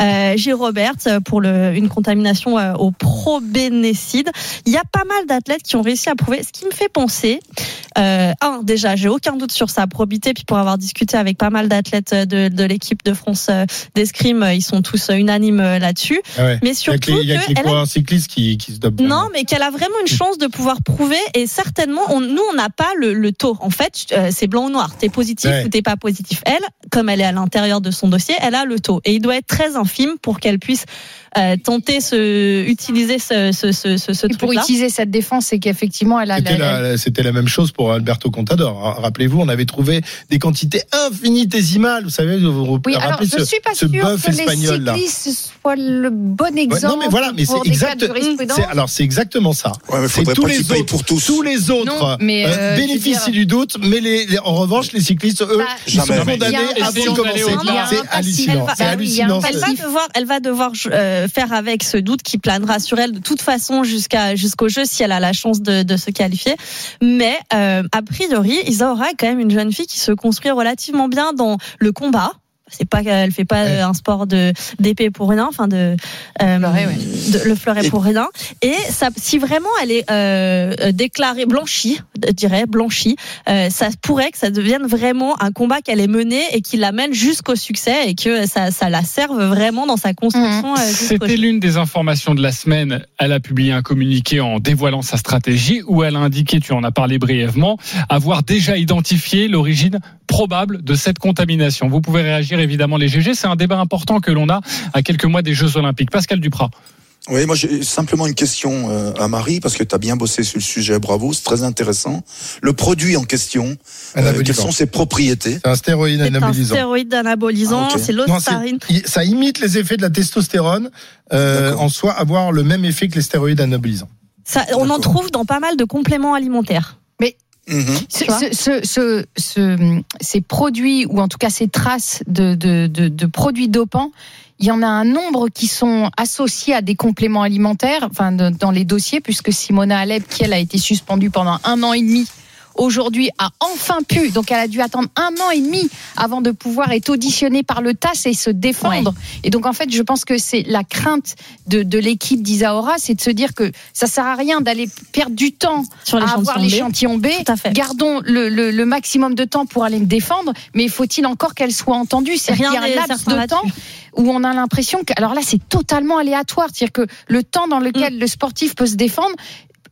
Euh, Gilles Roberts pour le, une contamination euh, au probénécide. Il y a pas mal d'athlètes qui ont réussi à prouver. Ce qui me fait penser, euh, un, déjà, j'ai aucun doute sur sa probité, puis pour avoir discuté avec pas mal d'athlètes euh, de, de l'équipe de France euh, d'escrime, euh, ils sont tous unanimes là-dessus. Ah ouais. Mais Il y a que surtout les- il y a que les a- cyclistes qui, qui se dopent. non, mais qu'elle a vraiment une chance de pouvoir prouver et certainement, on, nous, on n'a pas le, le taux. En fait, euh, c'est blanc ou noir. T'es positif Ouais. ou t'es pas positif. Elle, comme elle est à l'intérieur de son dossier, elle a le taux et il doit être très infime pour qu'elle puisse euh, tenter ce, utiliser ce, ce, ce, ce, ce Et pour utiliser cette défense, c'est qu'effectivement, elle a. C'était la- la, c'était la même chose pour Alberto Contador. Ra- Rappelez-vous, on avait trouvé des quantités infinitésimales. Vous savez, vous vous Oui, alors rappelez je ce, suis pas ce bœuf que les espagnol là. cyclistes soient le bon Ouais, exemple non mais voilà, mais c'est exact. c'est- Alors c'est exactement ça. Ouais, mais c'est tous les autres, pour tous. tous les autres Non, mais, euh, euh, bénéficient dire- du doute, mais les, les- en revanche, les cyclistes, eux, Bah, ils sont condamnés au-delà. C'est hallucinant. Elle va devoir, elle va devoir euh, faire avec ce doute qui planera sur elle de toute façon jusqu'à jusqu'au jeu si elle a la chance de, de se qualifier. Mais euh, a priori, Isaura est quand même une jeune fille qui se construit relativement bien dans le combat. C'est pas qu'elle fait pas Ouais. euh, un sport de d'épée pour rien, enfin de, euh, Fleuret, ouais. de- le fleuret Et- pour rien. Et ça, si vraiment elle est euh, euh, déclarée blanchie, je dirais blanchie, euh, ça pourrait que ça devienne vraiment un combat qu'elle ait mené et qui l'amène jusqu'au succès et que ça, ça la serve vraiment dans sa construction. euh, jusqu'au C'était l'une des informations de la semaine. Elle a publié un communiqué en dévoilant sa stratégie où elle a indiqué, tu en as parlé brièvement, avoir déjà identifié l'origine probable de cette contamination. Vous pouvez réagir évidemment les GG. C'est un débat important que l'on a à quelques mois des Jeux Olympiques. Pascal Duprat. Oui, moi j'ai simplement une question euh, à Marie, parce que tu as bien bossé sur le sujet, bravo, c'est très intéressant. Le produit en question, euh, Anabolisant. quelles sont ses propriétés? C'est un stéroïde C'est un anabolisant. stéroïde anabolisant, Ah, ok. c'est l'ostarine. ça imite les effets de la testostérone, euh, en soi avoir le même effet que les stéroïdes anabolisants. Ça, on en trouve dans pas mal de compléments alimentaires. Mhm. Ce- Tu vois ce- ce- ce- ce- ces produits, ou en tout cas ces traces de, de, de, de produits dopants, il y en a un nombre qui sont associés à des compléments alimentaires, enfin de- dans les dossiers, puisque Simona Alep, qui elle a été suspendue pendant un an et demi, aujourd'hui a enfin pu, donc elle a dû attendre un an et demi avant de pouvoir être auditionnée par le TAS et se défendre. Et donc en fait, je pense que c'est la crainte de, de l'équipe d'Isaora, c'est de se dire que ça sert à rien d'aller perdre du temps Sur à avoir l'échantillon B. B. Tout à fait. Gardons le, le- le maximum de temps pour aller me défendre, mais faut-il encore qu'elle soit entendue? C'est-à-dire Rien qu'il y n'est a un laps de temps où on a l'impression que, alors là, c'est totalement aléatoire. C'est-à-dire que le temps dans Mm. lequel le sportif peut se défendre,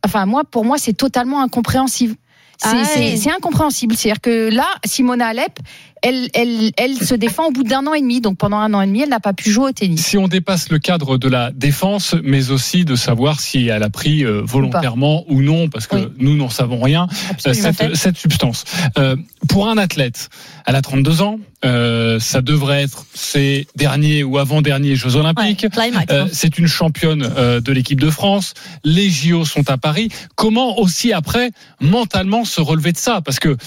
enfin moi, pour moi, c'est totalement incompréhensible. C'est Ah incompréhensible. C'est-à-dire que là, Simona Alep, elle, elle, elle se défend au bout d'un an et demi. Donc pendant un an et demi, elle n'a pas pu jouer au tennis. Si on dépasse le cadre de la défense, mais aussi de savoir si elle a pris euh, volontairement ou, non, parce que Oui. nous n'en savons rien, euh, cette, cette substance. Euh, pour un athlète, elle a 32 ans, euh, ça devrait être ses derniers ou avant-derniers Jeux Olympiques. Ouais, Euh, hein. c'est une championne de l'équipe de France. Les JO sont à Paris. Comment aussi après mentalement se relever de ça? Parce que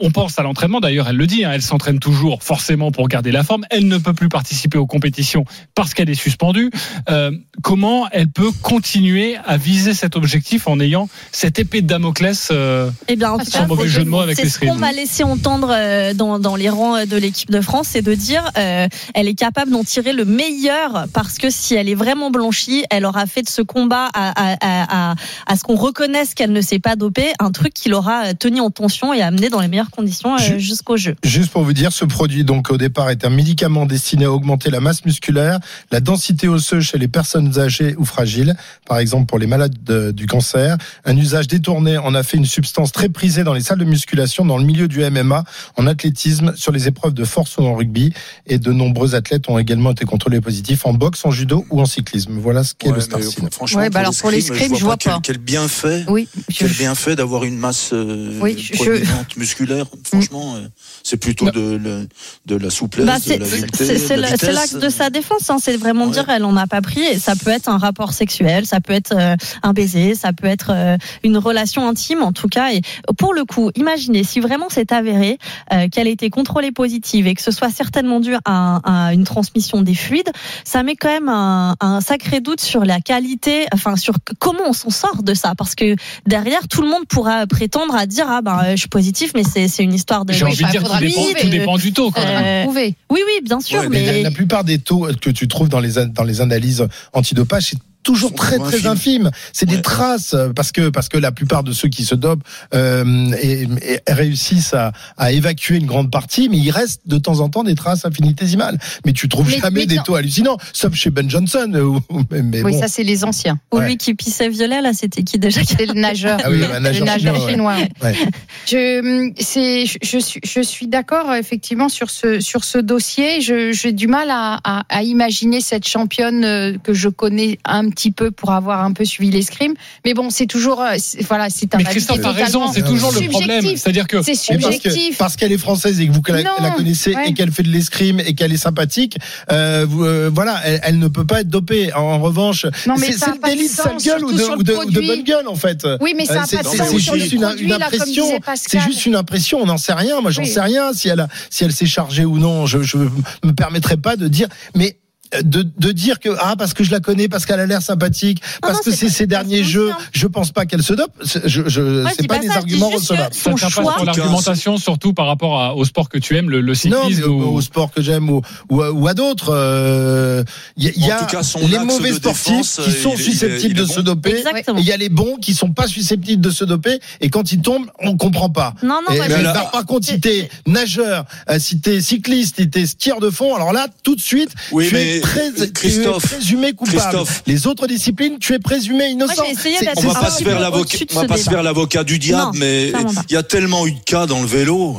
on pense à l'entraînement. D'ailleurs, elle le dit. hein, elle s'entraîne toujours forcément pour garder la forme. Elle ne peut plus participer aux compétitions parce qu'elle est suspendue. Euh, comment elle peut continuer à viser cet objectif en ayant cette épée de Damoclès euh, Eh bien, en tout sans cas, mauvais jeu de mots avec c'est les ce qu'on va laisser entendre euh, dans, dans les rangs de l'équipe de France, c'est de dire euh, elle est capable d'en tirer le meilleur parce que si elle est vraiment blanchie, elle aura fait de ce combat à, à, à, à- à ce qu'on reconnaisse qu'elle ne s'est pas dopée un truc qui l'aura tenu en tension et amené dans les meilleures conditions euh, Ju- jusqu'au jeu. Juste pour vous dire, ce produit, donc, au départ, est un médicament destiné à augmenter la masse musculaire, la densité osseuse chez les personnes âgées ou fragiles, par exemple pour les malades de- du cancer. Un usage détourné en a fait une substance très prisée dans les salles de musculation, dans le milieu du MMA, en athlétisme, sur les épreuves de force ou en rugby. Et de nombreux athlètes ont également été contrôlés positifs en boxe, en judo ou en cyclisme. Voilà ce qu'est Ouais, le mais Starcine. franchement, Ouais, bah alors pour les l'escrime, scrims, je vois pas. quel bienfait, Oui, je- quel bienfait d'avoir une masse euh, Oui, je- musculaire. Franchement, euh, c'est plutôt de, le- de la souplesse, Bah, de c'est l'axe de sa défense. hein. C'est vraiment Ouais. dire elle en a pas pris. Et ça peut être un rapport sexuel, ça peut être euh, un baiser, ça peut être euh, une relation intime en tout cas. Et pour le coup, imaginez si vraiment c'est avéré euh, qu'elle a été contrôlée positive et que ce soit certainement dû à, à une transmission des fluides, ça met quand même un, un sacré doute sur la qualité, enfin sur comment on s'en sort de ça, parce que derrière tout le monde pourra prétendre à dire ah ben je suis positif, mais c'est une histoire de J'ai Oui, envie de dire faudra tout le dépend, prouver. tout dépend du taux. Quand même. Euh, oui oui bien sûr, Ouais, mais mais la, la plupart des taux que tu trouves dans les, an- dans les analyses antidopage, c'est toujours très très infimes. infime. C'est des traces euh, parce que parce que la plupart de ceux qui se dopent euh, et, et réussissent à, à évacuer une grande partie, mais il reste de temps en temps des traces infinitésimales. Mais tu trouves Mais- jamais mais des taux hallucinants, sauf chez Ben Johnson. euh, mais mais Oui, bon. ça c'est les anciens. Ou Ouais. lui qui pissait violet, là, c'était qui déjà? C'est le nageur. Ah oui, nageur le nageur chinois, ouais. chinois. Ouais. Je, c'est, je, je suis, je suis d'accord effectivement sur ce, sur ce dossier. J'ai du mal à, à, à imaginer cette championne que je connais un petit peu pour avoir un peu suivi l'escrime. Mais bon, c'est toujours, euh, voilà, c'est un Mais Christophe a raison, c'est toujours le problème. C'est-à-dire que C'est Mais parce que- subjectif. parce qu'elle est française et que vous la, connaissez ouais. et qu'elle fait de l'escrime et qu'elle est sympathique, euh, vous, euh, voilà, elle, elle ne peut pas être dopée. En, en revanche, Non, mais c'est le délit de sale gueule ou de, ou ou bonne gueule en fait. Oui, mais ça Euh, c'est juste une, produit, impression. C'est juste une impression. On n'en sait rien. Moi, j'en Oui. sais rien si elle a, si elle s'est chargée ou non. Je, je me permettrai pas de dire, mais. Euh, De, de dire que ah parce que je la connais parce qu'elle a l'air sympathique Ah parce non, que c'est ses derniers jeux hein. je pense pas qu'elle se dope je, je je c'est pas pas des ça, arguments recevables ça tient pas sur l'argumentation, surtout par rapport à- au sport que tu aimes, le, le Non, mais cyclisme. au, ou- au sport que j'aime ou, ou, à- ou à d'autres, euh, il y a, il y En a cas, les mauvais sportifs défense, qui euh, sont il susceptibles il est de bon. se doper. Exactement. Et il y a les bons qui sont pas susceptibles de se doper. Et quand ils tombent, on comprend pas. Non, non, Et- moi, mais je- alors, par contre, si t'es nageur, euh, si t'es cycliste, si t'es skieur de fond, alors là, tout de suite, tu es très, tu es Christophe, présumé coupable. Christophe. Les autres disciplines, tu es présumé innocent. Moi, On va pas se faire l'avocat, au-dessus de on va ce pas se débat. faire l'avocat du diable, Non, mais il y a tellement eu de cas dans le vélo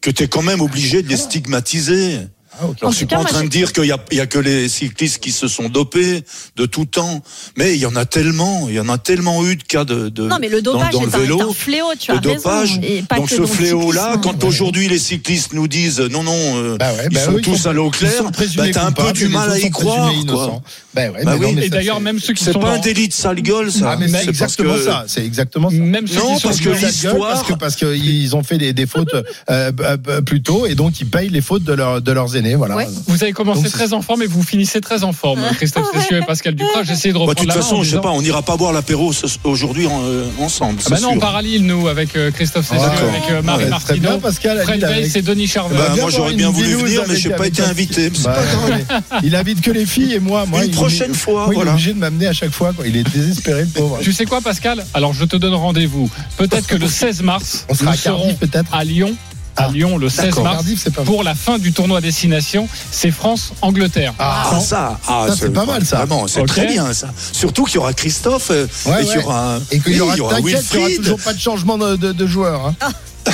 que tu es quand même obligé de les stigmatiser. Ah, ok. Alors, En je suis pas en train de dire qu'il y a, il y a que les cyclistes qui se sont dopés de tout temps, mais il y en a tellement, il y en a tellement eu de cas de, de Non, mais le dans, dopage dans le est, un, est vélo. un fléau, tu le as dopage. raison. Et pas Donc que ce le fléau-là, quand aujourd'hui les cyclistes nous disent non, non, euh, Bah ouais, ils bah sont tous à l'eau claire, bah, t'as un peu du mal à y croire. innocents. Quoi. Ouais, Bah mais non, oui, mais Et d'ailleurs, c'est- même ceux qui C'est sont pas un délit de sale gueule, ça. Ah, c'est exactement ça. C'est exactement ça. Même ceux Non, parce que l'histoire- parce que parce qu'ils ont fait des, fautes euh, euh, plus tôt et donc ils payent les fautes de, leur, de voilà Ouais. Vous avez commencé Donc, très en forme et vous finissez très en forme, Christophe Cessieux et Pascal Duprat. J'ai essayé de Bah, reprendre de toute la main façon, en je sais disant- pas, on n'ira pas boire l'apéro aujourd'hui en- euh, ensemble. Ah bah non, à Lille, nous, avec euh, Christophe Cessieux, D'accord. avec euh, Marie Ouais, très bien Martineau, Pascal Fred Weiss et Denis Charvet. Bah, moi, j'aurais bien voulu venir, mais avec- j'ai pas été invité. Bah, pas grave. il invite que les filles et moi moi Une prochaine fois, il est voilà. obligé de m'amener à chaque fois il est désespéré le pauvre Tu sais quoi, Pascal? Alors, je te donne rendez-vous. Peut-être que le 16 mars, on sera nous serons peut-être à Lyon. À Ah. Lyon, le 16 D'accord. mars, pour la fin du tournoi destination. C'est France-Angleterre. Ah, ça, ah, Ça, c'est pas mal, ça. Vraiment, c'est très bien, ça. Surtout qu'il y aura Christophe euh, Ouais, et qu'il y ouais. aura, et qu'il y oui, aura il y aura t'inquiète il y aura Wilfried. toujours pas de changement de, de, de joueur hein.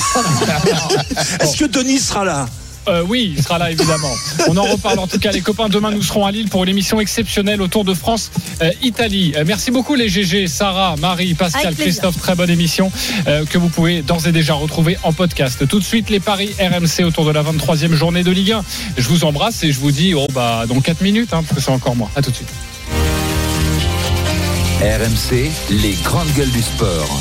Est-ce que Denis sera là? Euh, oui, il sera là évidemment. On en reparle en tout cas, les copains. Demain, nous serons à Lille pour une émission exceptionnelle autour de France euh, Italie. Euh, merci beaucoup les GG, Sarah, Marie, Pascal. Christophe. Très bonne émission euh, que vous pouvez d'ores et déjà retrouver en podcast. Tout de suite, les paris RMC autour de la 23e journée de Ligue 1. Je vous embrasse et je vous dis oh bah dans 4 minutes, hein, parce que c'est encore moi. À tout de suite. RMC, les grandes gueules du sport.